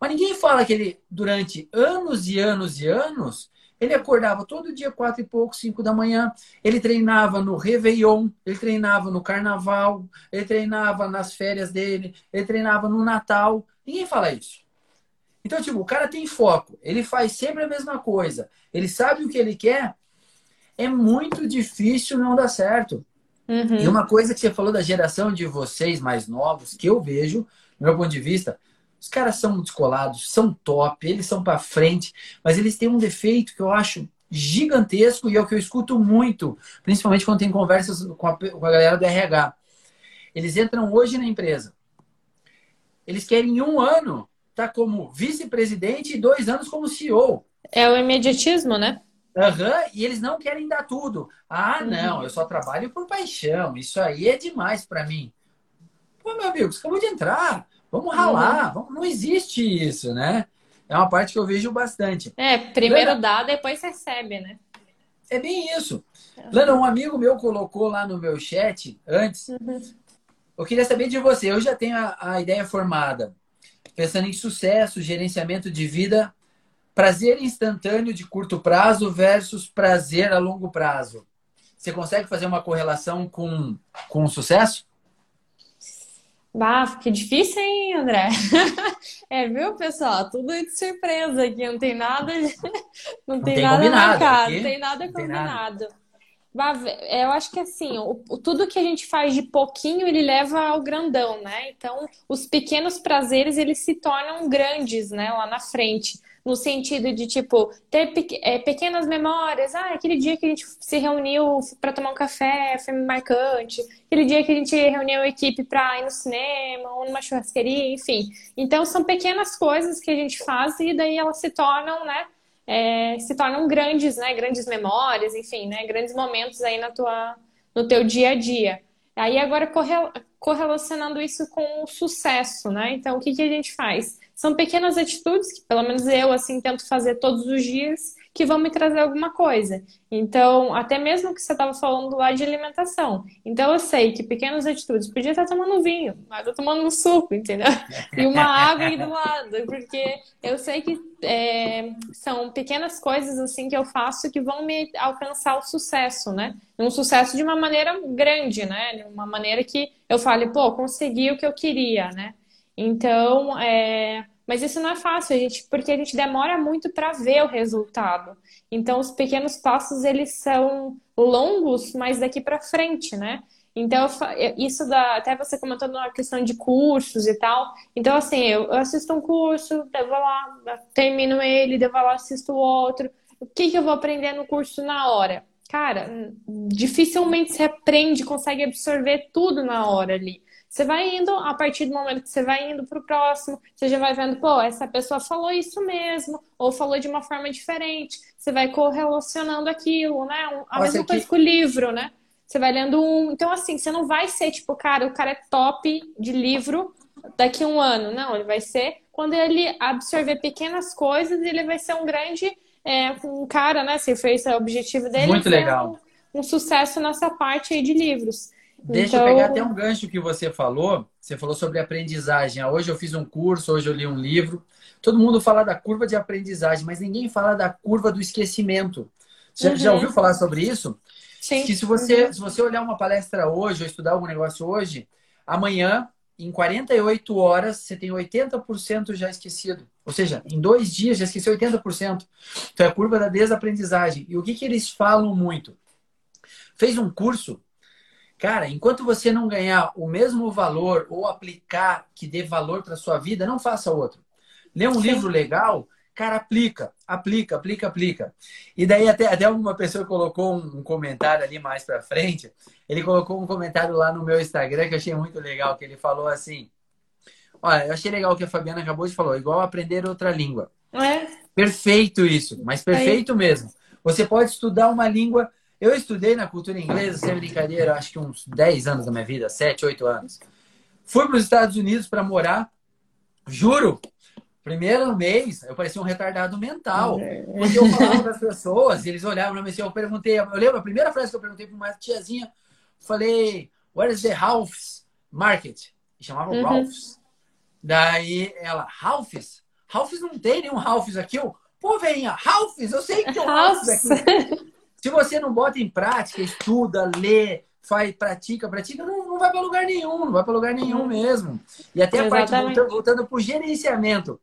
Mas ninguém fala que ele, durante anos e anos e anos, Ele acordava todo dia, quatro e pouco, cinco da manhã. Ele treinava no Réveillon, ele treinava no Carnaval, ele treinava nas férias dele, ele treinava no Natal. Ninguém fala isso. Então, tipo, o cara tem foco, ele faz sempre a mesma coisa, ele sabe o que ele quer. É muito difícil não dar certo. Uhum. E uma coisa que você falou da geração de vocês mais novos, que eu vejo, do meu ponto de vista, os caras são descolados, são top, eles são para frente, mas eles têm um defeito que eu acho gigantesco e é o que eu escuto muito, principalmente quando tem conversas com a, com a galera do RH. Eles entram hoje na empresa. Eles querem em um ano estar tá como vice-presidente e dois anos como CEO. É o imediatismo, né? Uhum, e eles não querem dar tudo. Ah, uhum. não, eu só trabalho por paixão. Isso aí é demais para mim. Pô, meu amigo, você acabou de entrar. Vamos ralar. Uhum. Vamos... Não existe isso, né? É uma parte que eu vejo bastante. É, primeiro Lana... dá, depois recebe, né? É bem isso. Lana, um amigo meu colocou lá no meu chat antes. Uhum. Eu queria saber de você. Eu já tenho a, a ideia formada. Pensando em sucesso, gerenciamento de vida, prazer instantâneo de curto prazo versus prazer a longo prazo. Você consegue fazer uma correlação com, com o sucesso? Bah, que difícil, hein, André? [LAUGHS] é, viu, pessoal? Tudo de surpresa aqui, não tem nada, [LAUGHS] não, não tem, tem, nada marcado, não tem nada combinado. Bah, eu acho que assim, o, tudo que a gente faz de pouquinho, ele leva ao grandão, né? Então, os pequenos prazeres, eles se tornam grandes, né, lá na frente no sentido de, tipo, ter é, pequenas memórias. Ah, aquele dia que a gente se reuniu para tomar um café, foi marcante. Aquele dia que a gente reuniu a equipe para ir no cinema ou numa churrasqueria, enfim. Então, são pequenas coisas que a gente faz e daí elas se tornam, né? É, se tornam grandes, né? Grandes memórias, enfim, né? Grandes momentos aí na tua, no teu dia a dia. Aí agora correlacionando isso com o sucesso, né? Então, o que, que a gente faz? São pequenas atitudes que, pelo menos eu, assim, tento fazer todos os dias que vão me trazer alguma coisa. Então, até mesmo que você estava falando lá de alimentação. Então, eu sei que pequenas atitudes, podia estar tomando vinho, mas eu tomando um suco, entendeu? E uma água aí do lado, porque eu sei que é, são pequenas coisas, assim, que eu faço que vão me alcançar o sucesso, né? Um sucesso de uma maneira grande, né? De uma maneira que eu fale, pô, consegui o que eu queria, né? Então, é... mas isso não é fácil, a gente, porque a gente demora muito para ver o resultado. Então, os pequenos passos eles são longos, mas daqui para frente, né? Então, isso da, até você comentou na questão de cursos e tal. Então, assim, eu, assisto um curso, devo lá, termino ele, devo lá, assisto outro. O que, que eu vou aprender no curso na hora? Cara, dificilmente você aprende, consegue absorver tudo na hora ali. Você vai indo, a partir do momento que você vai indo para o próximo, você já vai vendo, pô, essa pessoa falou isso mesmo, ou falou de uma forma diferente. Você vai correlacionando aquilo, né? A Nossa, mesma coisa que... com o livro, né? Você vai lendo um. Então, assim, você não vai ser tipo, cara, o cara é top de livro daqui a um ano. Não, ele vai ser quando ele absorver pequenas coisas, ele vai ser um grande. É, um cara, né? Se fez o objetivo dele. Muito legal. Um, um sucesso nessa parte aí de livros. Deixa então... eu pegar até um gancho que você falou. Você falou sobre aprendizagem. Ah, hoje eu fiz um curso, hoje eu li um livro. Todo mundo fala da curva de aprendizagem, mas ninguém fala da curva do esquecimento. Você uhum. já ouviu falar sobre isso? Sim. Que se você, uhum. se você olhar uma palestra hoje ou estudar algum negócio hoje, amanhã, em 48 horas, você tem 80% já esquecido. Ou seja, em dois dias já esqueceu 80%. Então é a curva da desaprendizagem. E o que, que eles falam muito? Fez um curso, Cara, enquanto você não ganhar o mesmo valor ou aplicar que dê valor para sua vida, não faça outro. Lê um Sim. livro legal, cara, aplica, aplica, aplica, aplica. E daí até, até uma pessoa colocou um, comentário ali mais para frente. Ele colocou um comentário lá no meu Instagram que eu achei muito legal, que ele falou assim: Olha, eu achei legal o que a Fabiana acabou de falar, igual aprender outra língua. É. Perfeito isso, mas perfeito mesmo. Você pode estudar uma língua eu estudei na cultura inglesa, sem brincadeira, acho que uns 10 anos da minha vida, 7, 8 anos. Fui para os Estados Unidos para morar, juro, primeiro mês eu parecia um retardado mental. Porque eu falava para as pessoas, eles olhavam para mim assim, eu perguntei, eu lembro a primeira frase que eu perguntei para uma tiazinha, falei, where is the Ralph's Market? E chamava uhum. Ralph's. Daí ela, Ralph's? Ralph's não tem nenhum Ralph's aqui. Eu, Pô, venha, Ralphs, eu sei que é o Ralphs aqui. Se você não bota em prática, estuda, lê, faz, pratica, pratica, não, não vai para lugar nenhum, não vai para lugar nenhum uhum. mesmo. E até a parte, voltando, voltando para o gerenciamento.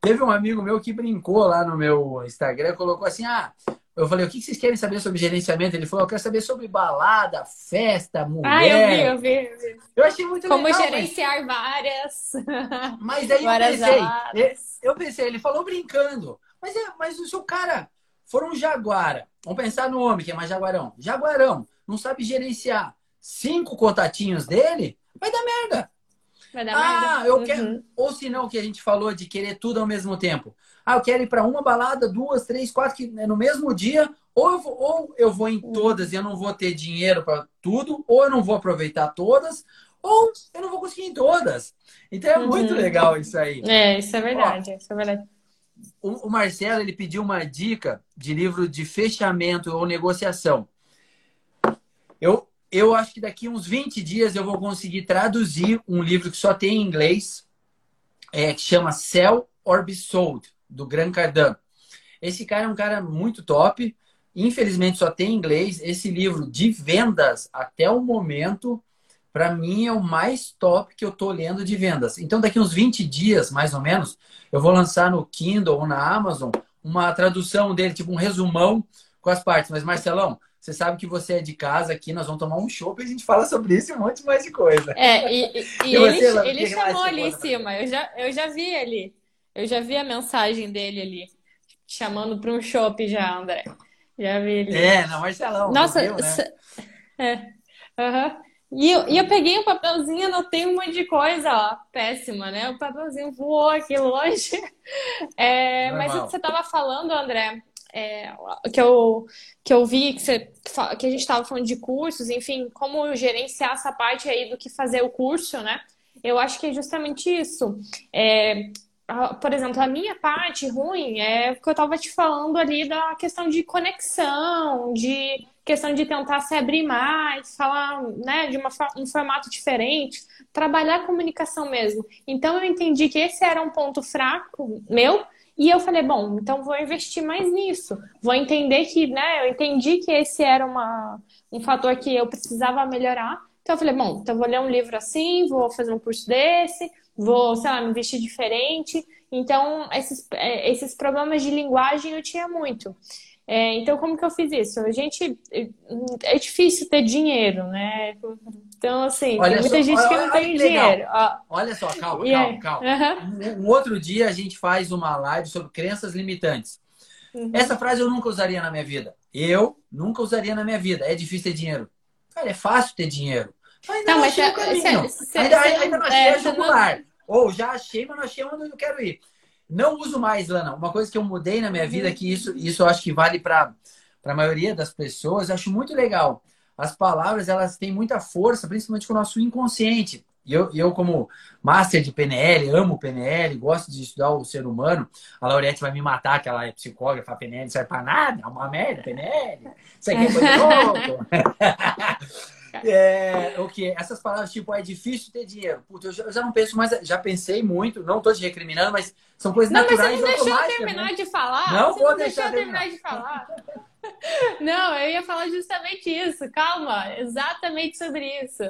Teve um amigo meu que brincou lá no meu Instagram, colocou assim: ah, eu falei, o que vocês querem saber sobre gerenciamento? Ele falou, eu quero saber sobre balada, festa, mulher. Ah, eu vi, eu vi. Eu, vi. eu achei muito Como legal. Como gerenciar mas... várias. [LAUGHS] Mas aí várias eu pensei, eu pensei, ele falou brincando. Mas, é, mas o cara for um jaguara, vamos pensar no homem que é mais jaguarão. Jaguarão, não sabe gerenciar cinco contatinhos dele, vai dar merda. Vai dar ah, merda. eu uhum. quero. Ou se não, que a gente falou de querer tudo ao mesmo tempo. Ah, eu quero ir para uma balada, duas, três, quatro, que é no mesmo dia. Ou eu, vou, ou eu vou em todas e eu não vou ter dinheiro para tudo, ou eu não vou aproveitar todas, ou eu não vou conseguir em todas. Então é uhum. muito legal isso aí. É, isso é verdade, Ó, isso é verdade. O, o Marcelo ele pediu uma dica de livro de fechamento ou negociação. Eu, eu acho que daqui uns 20 dias eu vou conseguir traduzir um livro que só tem em inglês, é, que chama Sell or Be Sold do Gran Cardano. Esse cara é um cara muito top. Infelizmente só tem em inglês. Esse livro de vendas até o momento, para mim é o mais top que eu tô lendo de vendas. Então daqui uns 20 dias, mais ou menos, eu vou lançar no Kindle ou na Amazon uma tradução dele, tipo um resumão com as partes. Mas Marcelão, você sabe que você é de casa aqui, nós vamos tomar um chopp e a gente fala sobre isso e um monte mais de coisa. É, e, e, [LAUGHS] e ele, você, ele chamou ali em cima, eu já, eu já vi ali. Eu já vi a mensagem dele ali, chamando para um shopping já, André. Já vi ele. É, na Marcelão. Nossa, viu, né? é. Uhum. E eu, e eu peguei um papelzinho, anotei um monte de coisa, ó, péssima, né? O papelzinho voou aqui longe. [LAUGHS] É, mas o que você estava falando, André, é, que, eu, que eu vi que, você, que a gente estava falando de cursos, enfim, como gerenciar essa parte aí do que fazer o curso, né? Eu acho que é justamente isso. É, por exemplo, a minha parte ruim é o que eu estava te falando ali da questão de conexão, de questão de tentar se abrir mais, falar né, de uma, um formato diferente, trabalhar a comunicação mesmo. Então eu entendi que esse era um ponto fraco meu. E eu falei, bom, então vou investir mais nisso. Vou entender que, né, eu entendi que esse era uma, um fator que eu precisava melhorar. Então eu falei, bom, então vou ler um livro assim, vou fazer um curso desse, vou, sei lá, me vestir diferente. Então, esses, é, esses problemas de linguagem eu tinha muito. É, então, como que eu fiz isso? A gente. É difícil ter dinheiro, né? Então, assim, olha tem muita só, gente olha, que não tem dinheiro. Ó. Olha só, calma, calma, calma. Uhum. Um, um, outro dia a gente faz uma live sobre crenças limitantes. Uhum. Essa frase eu nunca usaria na minha vida. Eu nunca usaria na minha vida. É difícil ter dinheiro. Cara, é fácil ter dinheiro. Ainda não, não achei o caminho. Cê, ainda, cê, ainda não achei é, a jugular. Não... Ou já achei, mas não achei onde eu quero ir. Não uso mais, Lana. Uma coisa que eu mudei na minha uhum. vida, que isso, isso eu acho que vale para a maioria das pessoas, eu acho muito legal. As palavras, elas têm muita força, principalmente com o nosso inconsciente. E eu, eu, como master de PNL, amo PNL, gosto de estudar o ser humano. A Laurette vai me matar, que ela é psicógrafa, a PNL não serve para nada, é uma merda, PNL. Isso aqui foi louco. [LAUGHS] É, o que? Essas palavras, tipo, é difícil ter dinheiro. Puta, eu já, eu já, não penso mais, já pensei muito, não tô te recriminando, mas são coisas não, naturais. Não, mas você não deixou eu terminar né? de falar. Não você vou não deixar terminar. terminar de falar. [LAUGHS] Não, eu ia falar justamente isso, calma, exatamente sobre isso.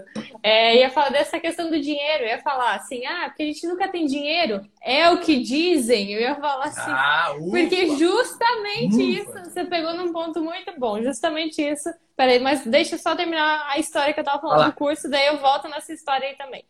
É, ia falar dessa questão do dinheiro, eu ia falar assim, ah, porque a gente nunca tem dinheiro, é o que dizem, eu ia falar assim, ah, ufa, porque justamente ufa. isso, você pegou num ponto muito bom, justamente isso. Peraí, mas deixa eu só terminar a história que eu tava falando Olá. do curso, daí eu volto nessa história aí também.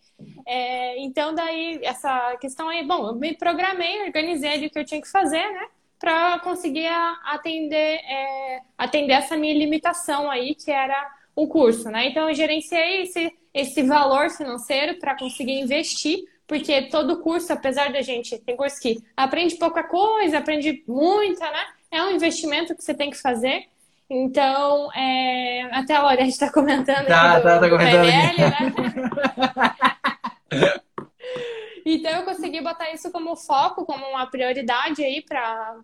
É, então, daí, essa questão aí, bom, eu me programei, organizei ali o que eu tinha que fazer, né? Para conseguir atender, é, atender essa minha limitação aí, que era o curso, né? Então, eu gerenciei esse, esse valor financeiro para conseguir investir, porque todo curso, apesar da gente, tem curso que aprende pouca coisa, aprende muita, né? É um investimento que você tem que fazer. Então, é... até a Lorena está comentando. Tá, tá, tá comentando. PNL, né? [LAUGHS] Então eu consegui botar isso como foco, como uma prioridade aí para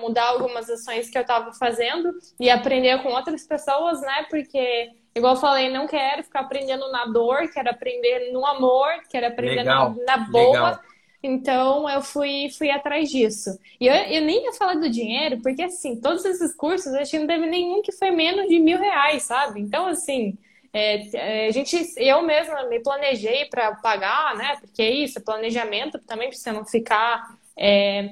mudar algumas ações que eu estava fazendo e aprender com outras pessoas, né? Porque, igual eu falei, não quero ficar aprendendo na dor, quero aprender no amor, quero aprender legal, na, na boa. Legal. Então eu fui, fui atrás disso. E eu, eu nem ia falar do dinheiro, porque assim, todos esses cursos, eu acho que não teve nenhum que foi menos de mil reais, sabe? Então, assim, é, é a gente, eu mesma me planejei para pagar, né? Porque é isso, planejamento também para você não ficar. É,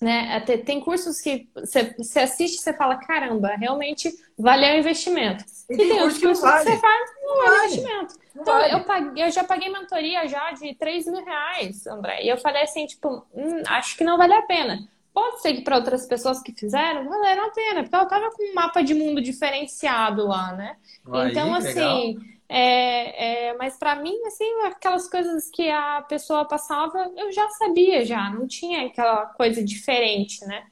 né? Até, tem cursos que você, você assiste e você fala, caramba, realmente valeu o investimento. E, e tem, outros cursos que, vale. que você faz, não vale o investimento. Então, vale. eu, paguei, eu já paguei mentoria já de 3 mil reais, André. E eu falei assim, tipo, hum, acho que não vale a pena. Pode ser que para outras pessoas que fizeram, valeram a pena, porque ela tava com um mapa de mundo diferenciado lá, né? Aí, então, assim, é, é, mas para mim, assim, aquelas coisas que a pessoa passava, eu já sabia já, não tinha aquela coisa diferente, né?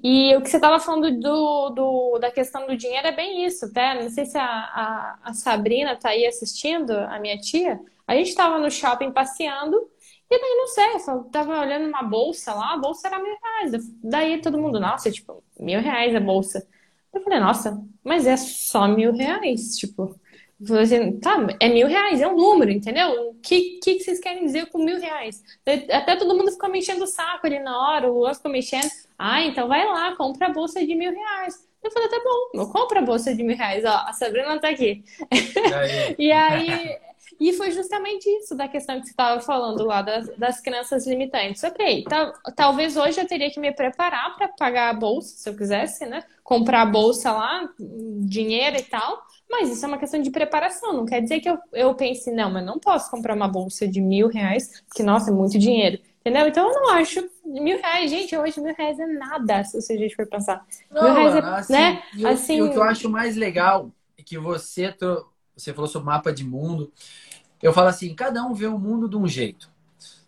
E o que você estava falando do, do, da questão do dinheiro é bem isso, até. Não sei se a, a, a Sabrina tá aí assistindo, a minha tia. A gente estava no shopping passeando e daí, não sei, eu só tava olhando uma bolsa lá, a bolsa era mil reais. Daí todo mundo, nossa, tipo, mil reais a bolsa. Eu falei, nossa, mas é só mil reais, tipo. Falei assim, tá, é mil reais, é um número, entendeu? O que, que vocês querem dizer com mil reais? Até todo mundo ficou me enchendo o saco ali na hora, o outro ficou me enchendo. Ah, então vai lá, compra a bolsa de mil reais. Eu falei, tá bom, eu compro a bolsa de mil reais, ó, a Sabrina tá aqui. E aí, [LAUGHS] e aí e foi justamente isso da questão que você estava falando lá das, das crenças limitantes. Ok, tá, talvez hoje eu teria que me preparar para pagar a bolsa, se eu quisesse, né? Comprar a bolsa lá, dinheiro e tal. Mas isso é uma questão de preparação. Não quer dizer que eu, eu pense, não, mas não posso comprar uma bolsa de mil reais, porque, nossa, é muito dinheiro. Entendeu? Então eu não acho. Mil reais, gente, hoje mil reais é nada, se a gente for pensar. Não, mil reais é, assim, né? E assim... o que eu acho mais legal é que você, você falou sobre mapa de mundo. Eu falo assim, cada um vê o mundo de um jeito.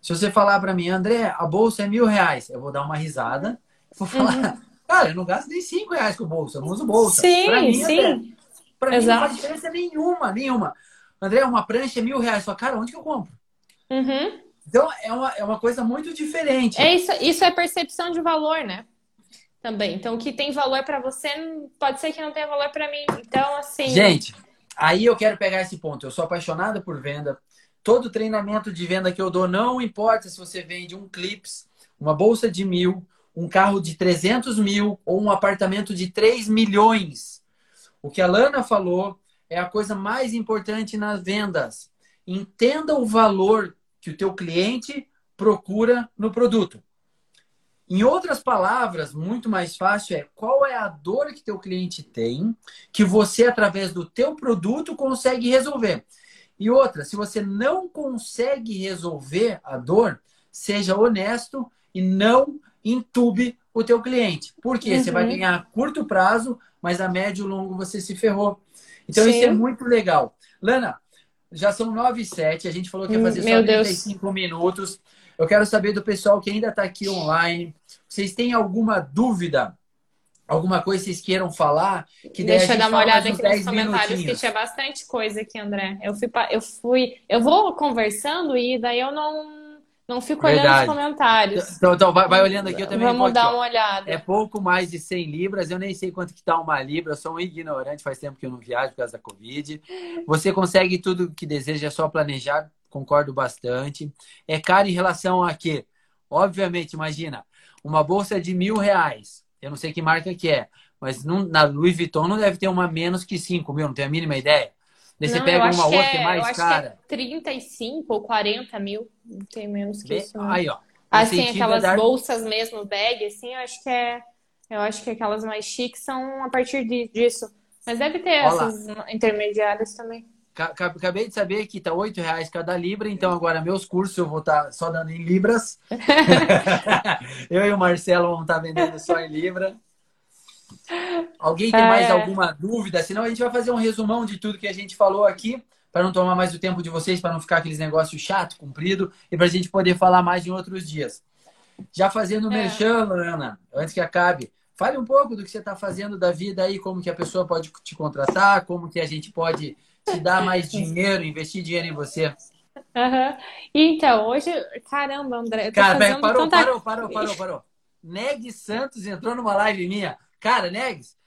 Se você falar para mim, André, a bolsa é mil reais, eu vou dar uma risada. Vou falar, uhum. [LAUGHS] cara, eu não gasto nem cinco reais com bolsa, eu não uso bolsa. Sim, pra mim, sim. Para mim não faz diferença nenhuma, nenhuma. André, uma prancha é mil reais. Só, cara, onde que eu compro? Uhum. Então, é uma, é uma coisa muito diferente. É isso, isso é percepção de valor, né? Também. Então, o que tem valor para você pode ser que não tenha valor para mim. Então, assim. Gente, Aí eu quero pegar esse ponto. Eu sou apaixonada por venda. Todo treinamento de venda que eu dou, não importa se você vende um clips, uma bolsa de mil, um carro de 300 mil ou um apartamento de 3 milhões. O que a Lana falou é a coisa mais importante nas vendas. Entenda o valor que o teu cliente procura no produto. Em outras palavras, muito mais fácil é qual é a dor que teu cliente tem, que você através do teu produto consegue resolver. E outra, se você não consegue resolver a dor, seja honesto e não entube o teu cliente. Porque uhum. você vai uhum. ganhar a curto prazo, mas a médio e longo você se ferrou. Então Sim. isso é muito legal. Lana, já são 9 e 7, a gente falou que ia fazer Meu só 35 Deus. minutos. Eu quero saber do pessoal que ainda está aqui online. Vocês têm alguma dúvida? Alguma coisa que vocês queiram falar? Que Deixa eu dar uma olhada aqui nos comentários, que tinha bastante coisa aqui, André. Eu fui, eu fui, eu vou conversando e daí eu não não fico Verdade. olhando os comentários. Então, então vai, vai, olhando aqui, eu também Vamos dar uma olhada. É pouco mais de 100 libras, eu nem sei quanto que tá uma libra, eu sou um ignorante, faz tempo que eu não viajo por causa da Covid. Você consegue tudo que deseja, é só planejar concordo bastante. É caro em relação a quê? Obviamente, imagina, uma bolsa de mil reais. Eu não sei que marca que é, mas não, na Louis Vuitton não deve ter uma menos que cinco mil, não tenho a mínima ideia. Daí não, você pega uma outra que é, mais eu cara. Acho que é 35 ou 40 mil, não tem menos que isso. Não. Aí, ó. Assim, aquelas dar... bolsas mesmo, bag, assim, eu acho que é. Eu acho que aquelas mais chiques são a partir de, disso. Mas deve ter Olá. essas intermediárias também. Acabei de saber que tá oito reais cada libra, então agora meus cursos eu vou estar tá só dando em libras. [LAUGHS] [LAUGHS] eu e o Marcelo vamos estar tá vendendo só em libra. Alguém tem mais é. alguma dúvida? Senão a gente vai fazer um resumão de tudo que a gente falou aqui, para não tomar mais o tempo de vocês, para não ficar aqueles negócios chato, comprido, e para a gente poder falar mais em outros dias. Já fazendo o é. merchan, Ana, antes que acabe, fale um pouco do que você está fazendo da vida aí, como que a pessoa pode te contratar, como que a gente pode te dar mais [LAUGHS] dinheiro, investir dinheiro em você. Uhum. Então, hoje, caramba, André. Cara, parou, tanta... parou, parou, parou, parou. Negs Santos entrou numa live minha. Cara, Negs,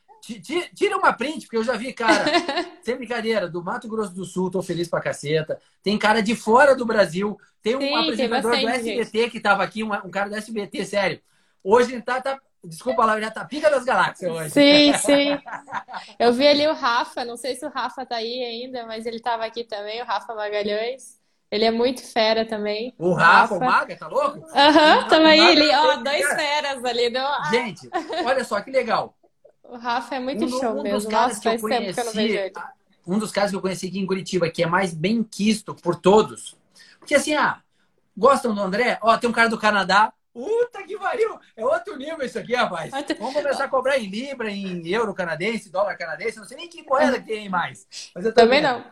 Tira uma print, porque eu já vi, cara, [LAUGHS] sem brincadeira, do Mato Grosso do Sul, tô feliz pra caceta. Tem cara de fora do Brasil. Tem um Sim, apresentador tem do SBT gente. que tava aqui, um, um, cara do SBT, sério. Hoje ele tá, tá Desculpa ele já tá pica das galáxias hoje. Sim, sim. Eu vi ali o Rafa, não sei se o Rafa tá aí ainda, mas ele tava aqui também, o Rafa Magalhães. Ele é muito fera também. O Rafa, Rafa. o Maga, tá louco? Aham, uhum, também. Ele, ó, dois feras ali. Deu... Gente, olha só que legal. O Rafa é muito um, show um mesmo. Nossa, faz conheci, tempo que eu não vejo ele. Um dos caras que eu conheci aqui em Curitiba, que é mais bem quisto por todos. Porque assim, ah, gostam do André? Ó, tem um cara do Canadá. Puta que pariu! É outro nível isso aqui, rapaz. Vamos começar a cobrar em Libra, em euro canadense, dólar canadense. Não sei nem que moeda que tem mais. Mas eu também não.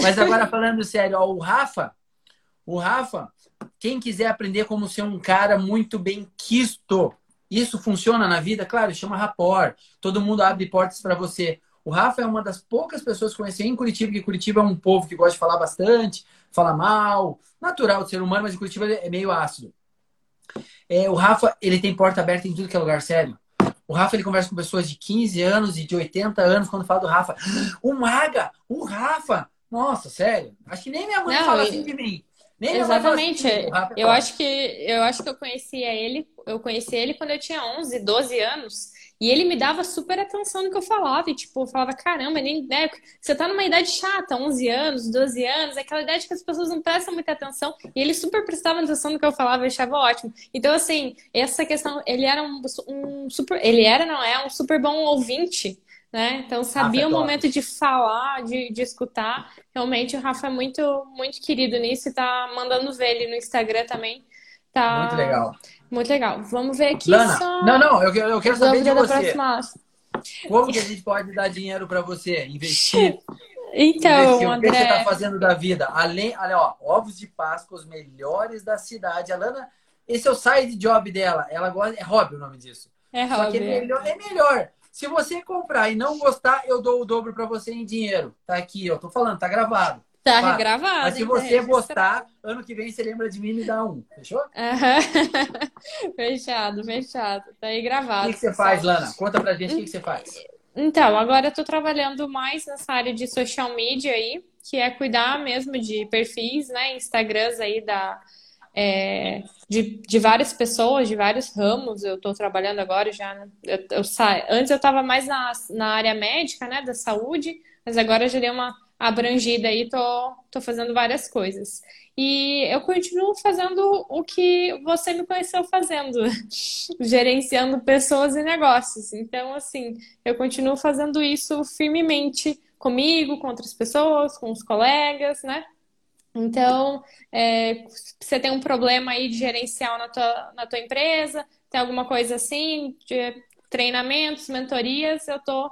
Mas agora falando sério, ó, o Rafa, o Rafa, quem quiser aprender como ser um cara muito bem quisto, isso funciona na vida? Claro, chama rapport. Todo mundo abre portas para você. O Rafa é uma das poucas pessoas que conheci em Curitiba, que Curitiba é um povo que gosta de falar bastante, fala mal, natural de ser humano, mas em Curitiba é meio ácido. É, o Rafa, ele tem porta aberta em tudo que é lugar sério. O Rafa, ele conversa com pessoas de 15 anos e de 80 anos quando fala do Rafa. [GASPS] O Maga, o Rafa. Nossa, sério. Acho que nem minha mãe Não, fala assim de mim. Nem Exatamente. Assim, eu acho que eu acho que eu conhecia ele, eu conheci ele quando eu tinha 11, 12 anos. E ele me dava super atenção no que eu falava. E, tipo, eu falava, caramba, nem, né? Você tá numa idade chata, 11 anos, 12 anos, é aquela idade que as pessoas não prestam muita atenção. E ele super prestava atenção no que eu falava, eu achava ótimo. Então, assim, essa questão, ele era um, um super. Ele era, não é? Um super bom ouvinte né? Então sabia o momento de falar, de, de escutar. Realmente o Rafa é muito, muito querido nisso e tá mandando ver ele no Instagram também. Tá muito legal. Muito legal. Vamos ver aqui Lana, só... Não, não, eu, eu quero saber de você. Como que a gente pode dar dinheiro para você? Investir? [LAUGHS] Então, investir. André... O que você está fazendo da vida? Além, olha, ó, ovos de Páscoa, os melhores da cidade. A Lana, esse é o side job dela. Ela gosta, é hobby o nome disso. É hobby. Só que é melhor, é melhor. Se você comprar e não gostar, eu dou o dobro para você em dinheiro. Tá aqui, eu tô falando, tá gravado. Tá Fala. gravado. Mas se você gostar, ano que vem você lembra de mim e me dá um. Fechou? Uhum. [LAUGHS] fechado, fechado. Tá aí gravado. O que, que você faz, Lana? Conta pra gente o que, que você faz. Então, agora eu tô trabalhando mais nessa área de social media aí, que é cuidar mesmo de perfis, né? Instagrams aí da, é, de, de várias pessoas, de vários ramos. Eu estou trabalhando agora já. Né? Eu, eu sa... Antes eu estava mais na, na área médica, né, da saúde, mas agora já dei uma abrangida aí, tô, tô fazendo várias coisas. E eu continuo fazendo o que você me conheceu fazendo, [LAUGHS] gerenciando pessoas e negócios. Então, assim, eu continuo fazendo isso firmemente comigo, com outras pessoas, com os colegas, né? Então, é, você tem um problema aí de gerencial na tua, na tua empresa, tem alguma coisa assim, de treinamentos, mentorias, eu tô,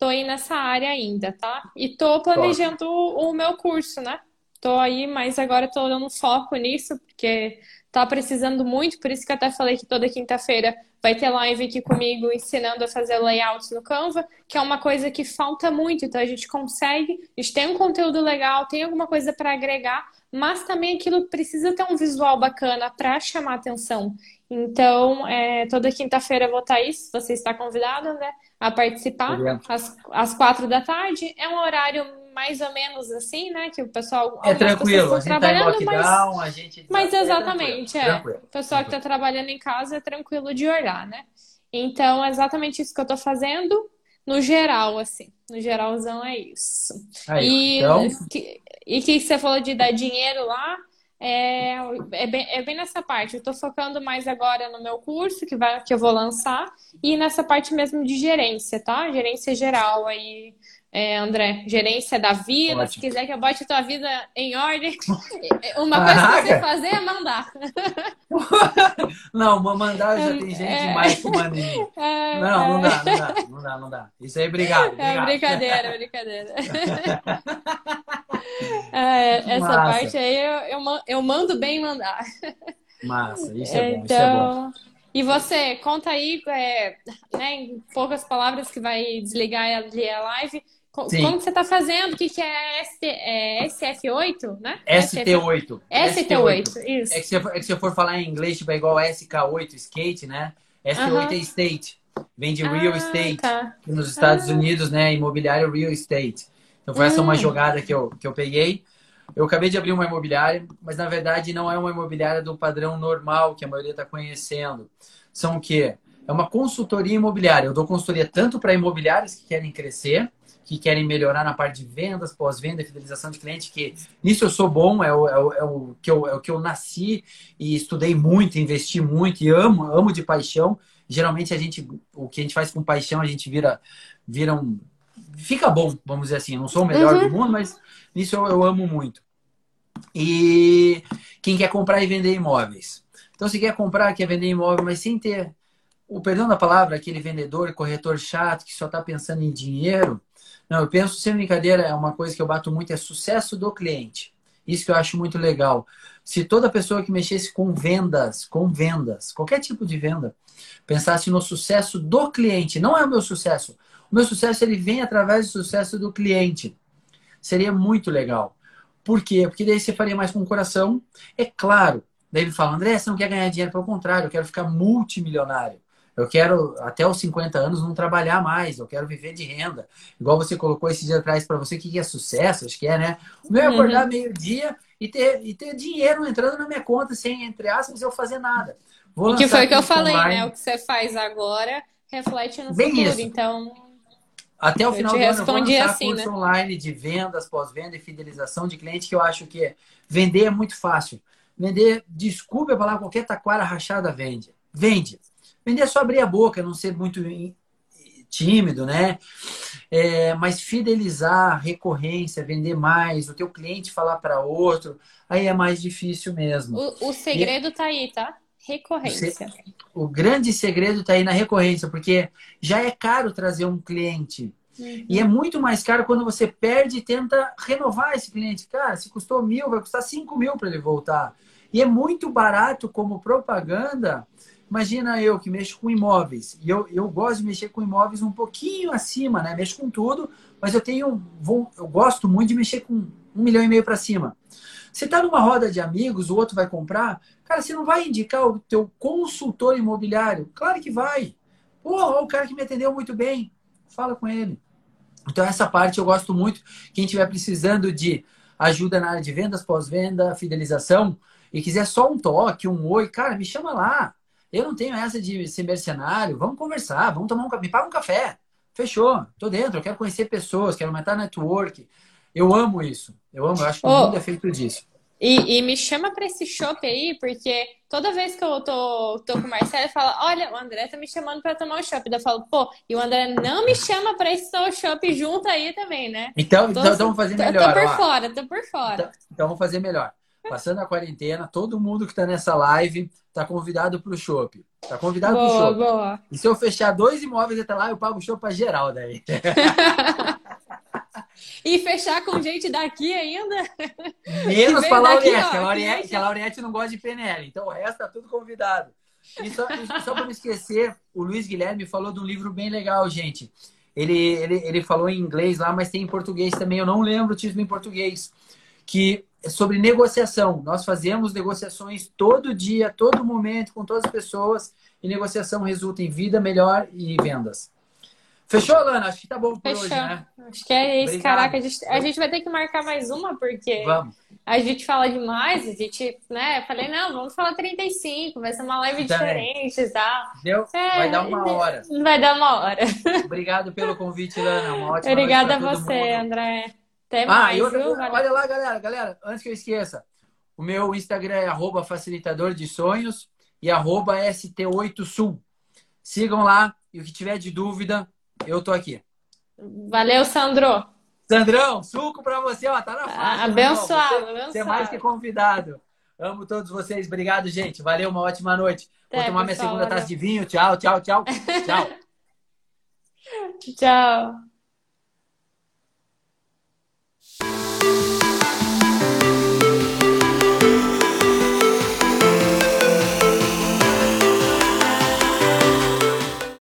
tô aí nessa área ainda, tá? E tô planejando o, meu curso, né? Tô aí, mas agora tô dando foco nisso, porque tá precisando muito, por isso que até falei que toda quinta-feira vai ter live aqui comigo ensinando a fazer layouts no Canva, que é uma coisa que falta muito, então a gente consegue, a gente tem um conteúdo legal, tem alguma coisa para agregar, mas também aquilo precisa ter um visual bacana para chamar atenção. Então, é, toda quinta-feira eu vou estar aí, se você está convidado, né, a participar, às, às quatro da tarde. É um horário mais ou menos assim, né? Que o pessoal. É tranquilo, a gente tá em lockdown, mas, a gente. Mas é exatamente, é. é. O pessoal que está trabalhando em casa é tranquilo de olhar, né? Então, é exatamente isso que eu estou fazendo, no geral, assim. No geralzão é isso. Aí, e então... que, e que você falou de dar dinheiro lá. É, é, bem, é bem nessa parte. Eu estou focando mais agora no meu curso que, vai, que eu vou lançar e nessa parte mesmo de gerência, tá? Gerência geral aí é, André, gerência da vida. Ótimo. Se quiser que eu bote a tua vida em ordem, [LAUGHS] uma coisa que você fazer é mandar. [LAUGHS] não, mandar já tem gente é... demais que manda. [LAUGHS] É... Não, não dá, não dá, não dá, não dá. Isso aí, obrigado. É obrigado. É brincadeira, brincadeira. É, essa Massa. parte aí eu, eu, eu mando bem mandar. Massa, isso é bom, então... isso é bom. Então, e você, conta aí, é, né, em poucas palavras que vai desligar ali a live, Sim. Como você está fazendo? O que, que é, ST, é SF8, né? ST8. ST8, isso. É que, se, é que se eu for falar em inglês, tipo, é igual SK8, skate, né? ST8 uh -huh. é state. Vende real Ah, estate tá. nos Estados Ah. Unidos, né? Imobiliário real estate. Então foi essa uma Hum. jogada que eu, que eu peguei. Eu acabei de abrir uma imobiliária, mas na verdade não é uma imobiliária do padrão normal que a maioria está conhecendo. São o quê? É uma consultoria imobiliária. Eu dou consultoria tanto para imobiliários que querem crescer, que querem melhorar na parte de vendas, pós-venda, fidelização de cliente, que nisso eu sou bom, é o, é o, é o que, eu, é o que eu nasci e estudei muito, investi muito e amo, amo de paixão. Geralmente a gente, o que a gente faz com paixão, a gente vira, vira um. Fica bom, vamos dizer assim. Eu não sou o melhor Uhum. do mundo, mas nisso eu, eu amo muito. E quem quer comprar e vender imóveis. Então, se quer comprar, quer vender imóvel, mas sem ter o perdão da palavra, aquele vendedor, corretor chato que só está pensando em dinheiro. Não, eu penso, sem brincadeira, é uma coisa que eu bato muito, é sucesso do cliente. Isso que eu acho muito legal. Se toda pessoa que mexesse com vendas, com vendas, qualquer tipo de venda, pensasse no sucesso do cliente, não é o meu sucesso. O meu sucesso ele vem através do sucesso do cliente. Seria muito legal. Por quê? Porque daí você faria mais com o coração. É claro. Daí ele fala, André, você não quer ganhar dinheiro, pelo contrário, eu quero ficar multimilionário. Eu quero, até os 50 anos, não trabalhar mais. Eu quero viver de renda. Igual você colocou esse dia atrás para você, o que é sucesso? Acho que é, né? O meu é acordar meio-dia e ter, e ter dinheiro entrando na minha conta sem, entre aspas, eu fazer nada. Vou e que foi o que eu falei, online. né? O que você faz agora reflete no Bem futuro. Isso. Então, Até o final do ano eu vou lançar assim, curso né? online de vendas, pós-venda e fidelização de cliente, que eu acho que vender é muito fácil. Vender, desculpe a palavra, qualquer taquara rachada vende. Vende. Vender é só abrir a boca, não ser muito tímido, né? É, mas fidelizar, recorrência, vender mais, o teu cliente falar para outro, aí é mais difícil mesmo. O, o segredo e... tá aí, tá? Recorrência. O, grande segredo tá aí na recorrência, porque já é caro trazer um cliente. Uhum. E é muito mais caro quando você perde e tenta renovar esse cliente. Cara, se custou mil, vai custar cinco mil para ele voltar. E é muito barato como propaganda. Imagina eu que mexo com imóveis. E eu, eu gosto de mexer com imóveis um pouquinho acima, né? Mexo com tudo, mas eu tenho. Vou, eu gosto muito de mexer com um milhão e meio para cima. Você está numa roda de amigos, o outro vai comprar, cara, você não vai indicar o teu consultor imobiliário? Claro que vai. Pô, o cara que me atendeu muito bem. Fala com ele. Então, essa parte eu gosto muito. Quem estiver precisando de ajuda na área de vendas, pós-venda, fidelização, e quiser só um toque, um oi, cara, me chama lá. Eu não tenho essa de ser mercenário. Vamos conversar, vamos tomar um café. Me paga um café. Fechou. Tô dentro. Eu quero conhecer pessoas, quero aumentar network. Eu amo isso. Eu amo. Eu acho que oh, o mundo é feito disso. E, e me chama para esse shopping aí, porque toda vez que eu tô, tô com o Marcelo, ele fala: Olha, o André tá me chamando para tomar o shopping. Eu falo: Pô, e o André não me chama para esse shopping junto aí também, né? Então, então, então vamos fazer melhor. Tô por ó. fora, tô por fora. Então, então vamos fazer melhor. Passando a quarentena, todo mundo que está nessa live está convidado para o shopping. Está convidado para o shopping. Boa. E se eu fechar dois imóveis até lá, eu pago o show para geral daí. [LAUGHS] e fechar com gente daqui ainda? [LAUGHS] Menos para a Laurete, que a Laurete não gosta de PNL. Então o resto está tudo convidado. E só, só para não esquecer, o Luiz Guilherme falou de um livro bem legal, gente. Ele, ele, ele falou em inglês lá, mas tem em português também. Eu não lembro o título em português. Que é sobre negociação. Nós fazemos negociações todo dia, todo momento, com todas as pessoas, e negociação resulta em vida melhor e vendas. Fechou, Lana? Acho que tá bom por Fechou. hoje, né? Acho que é isso. Obrigado. Caraca, a gente, a gente vai ter que marcar mais uma, porque Vamos. a gente fala demais, a gente, né? Falei, não, vamos falar 35, vai ser uma live Também. diferente e tal. Deu? É, Vai dar uma hora. Vai dar uma hora. Obrigado pelo convite, Lana. Uma ótima Obrigada a você, mundo. André. Até Ah, mais, outra olha lá, galera, galera, antes que eu esqueça, o meu Instagram é arroba facilitador de sonhos e arroba ST8Sul. Sigam lá e o que tiver de dúvida, eu tô aqui. Valeu, Sandro. Sandrão, suco pra você, ó, tá na faixa. Abençoado. Você, abençoado. você é mais que convidado. Amo todos vocês. Obrigado, gente. Valeu, uma ótima noite. Vou tomar minha pessoal, segunda valeu. taça de vinho. Tchau, tchau, tchau. [LAUGHS] Tchau. Tchau.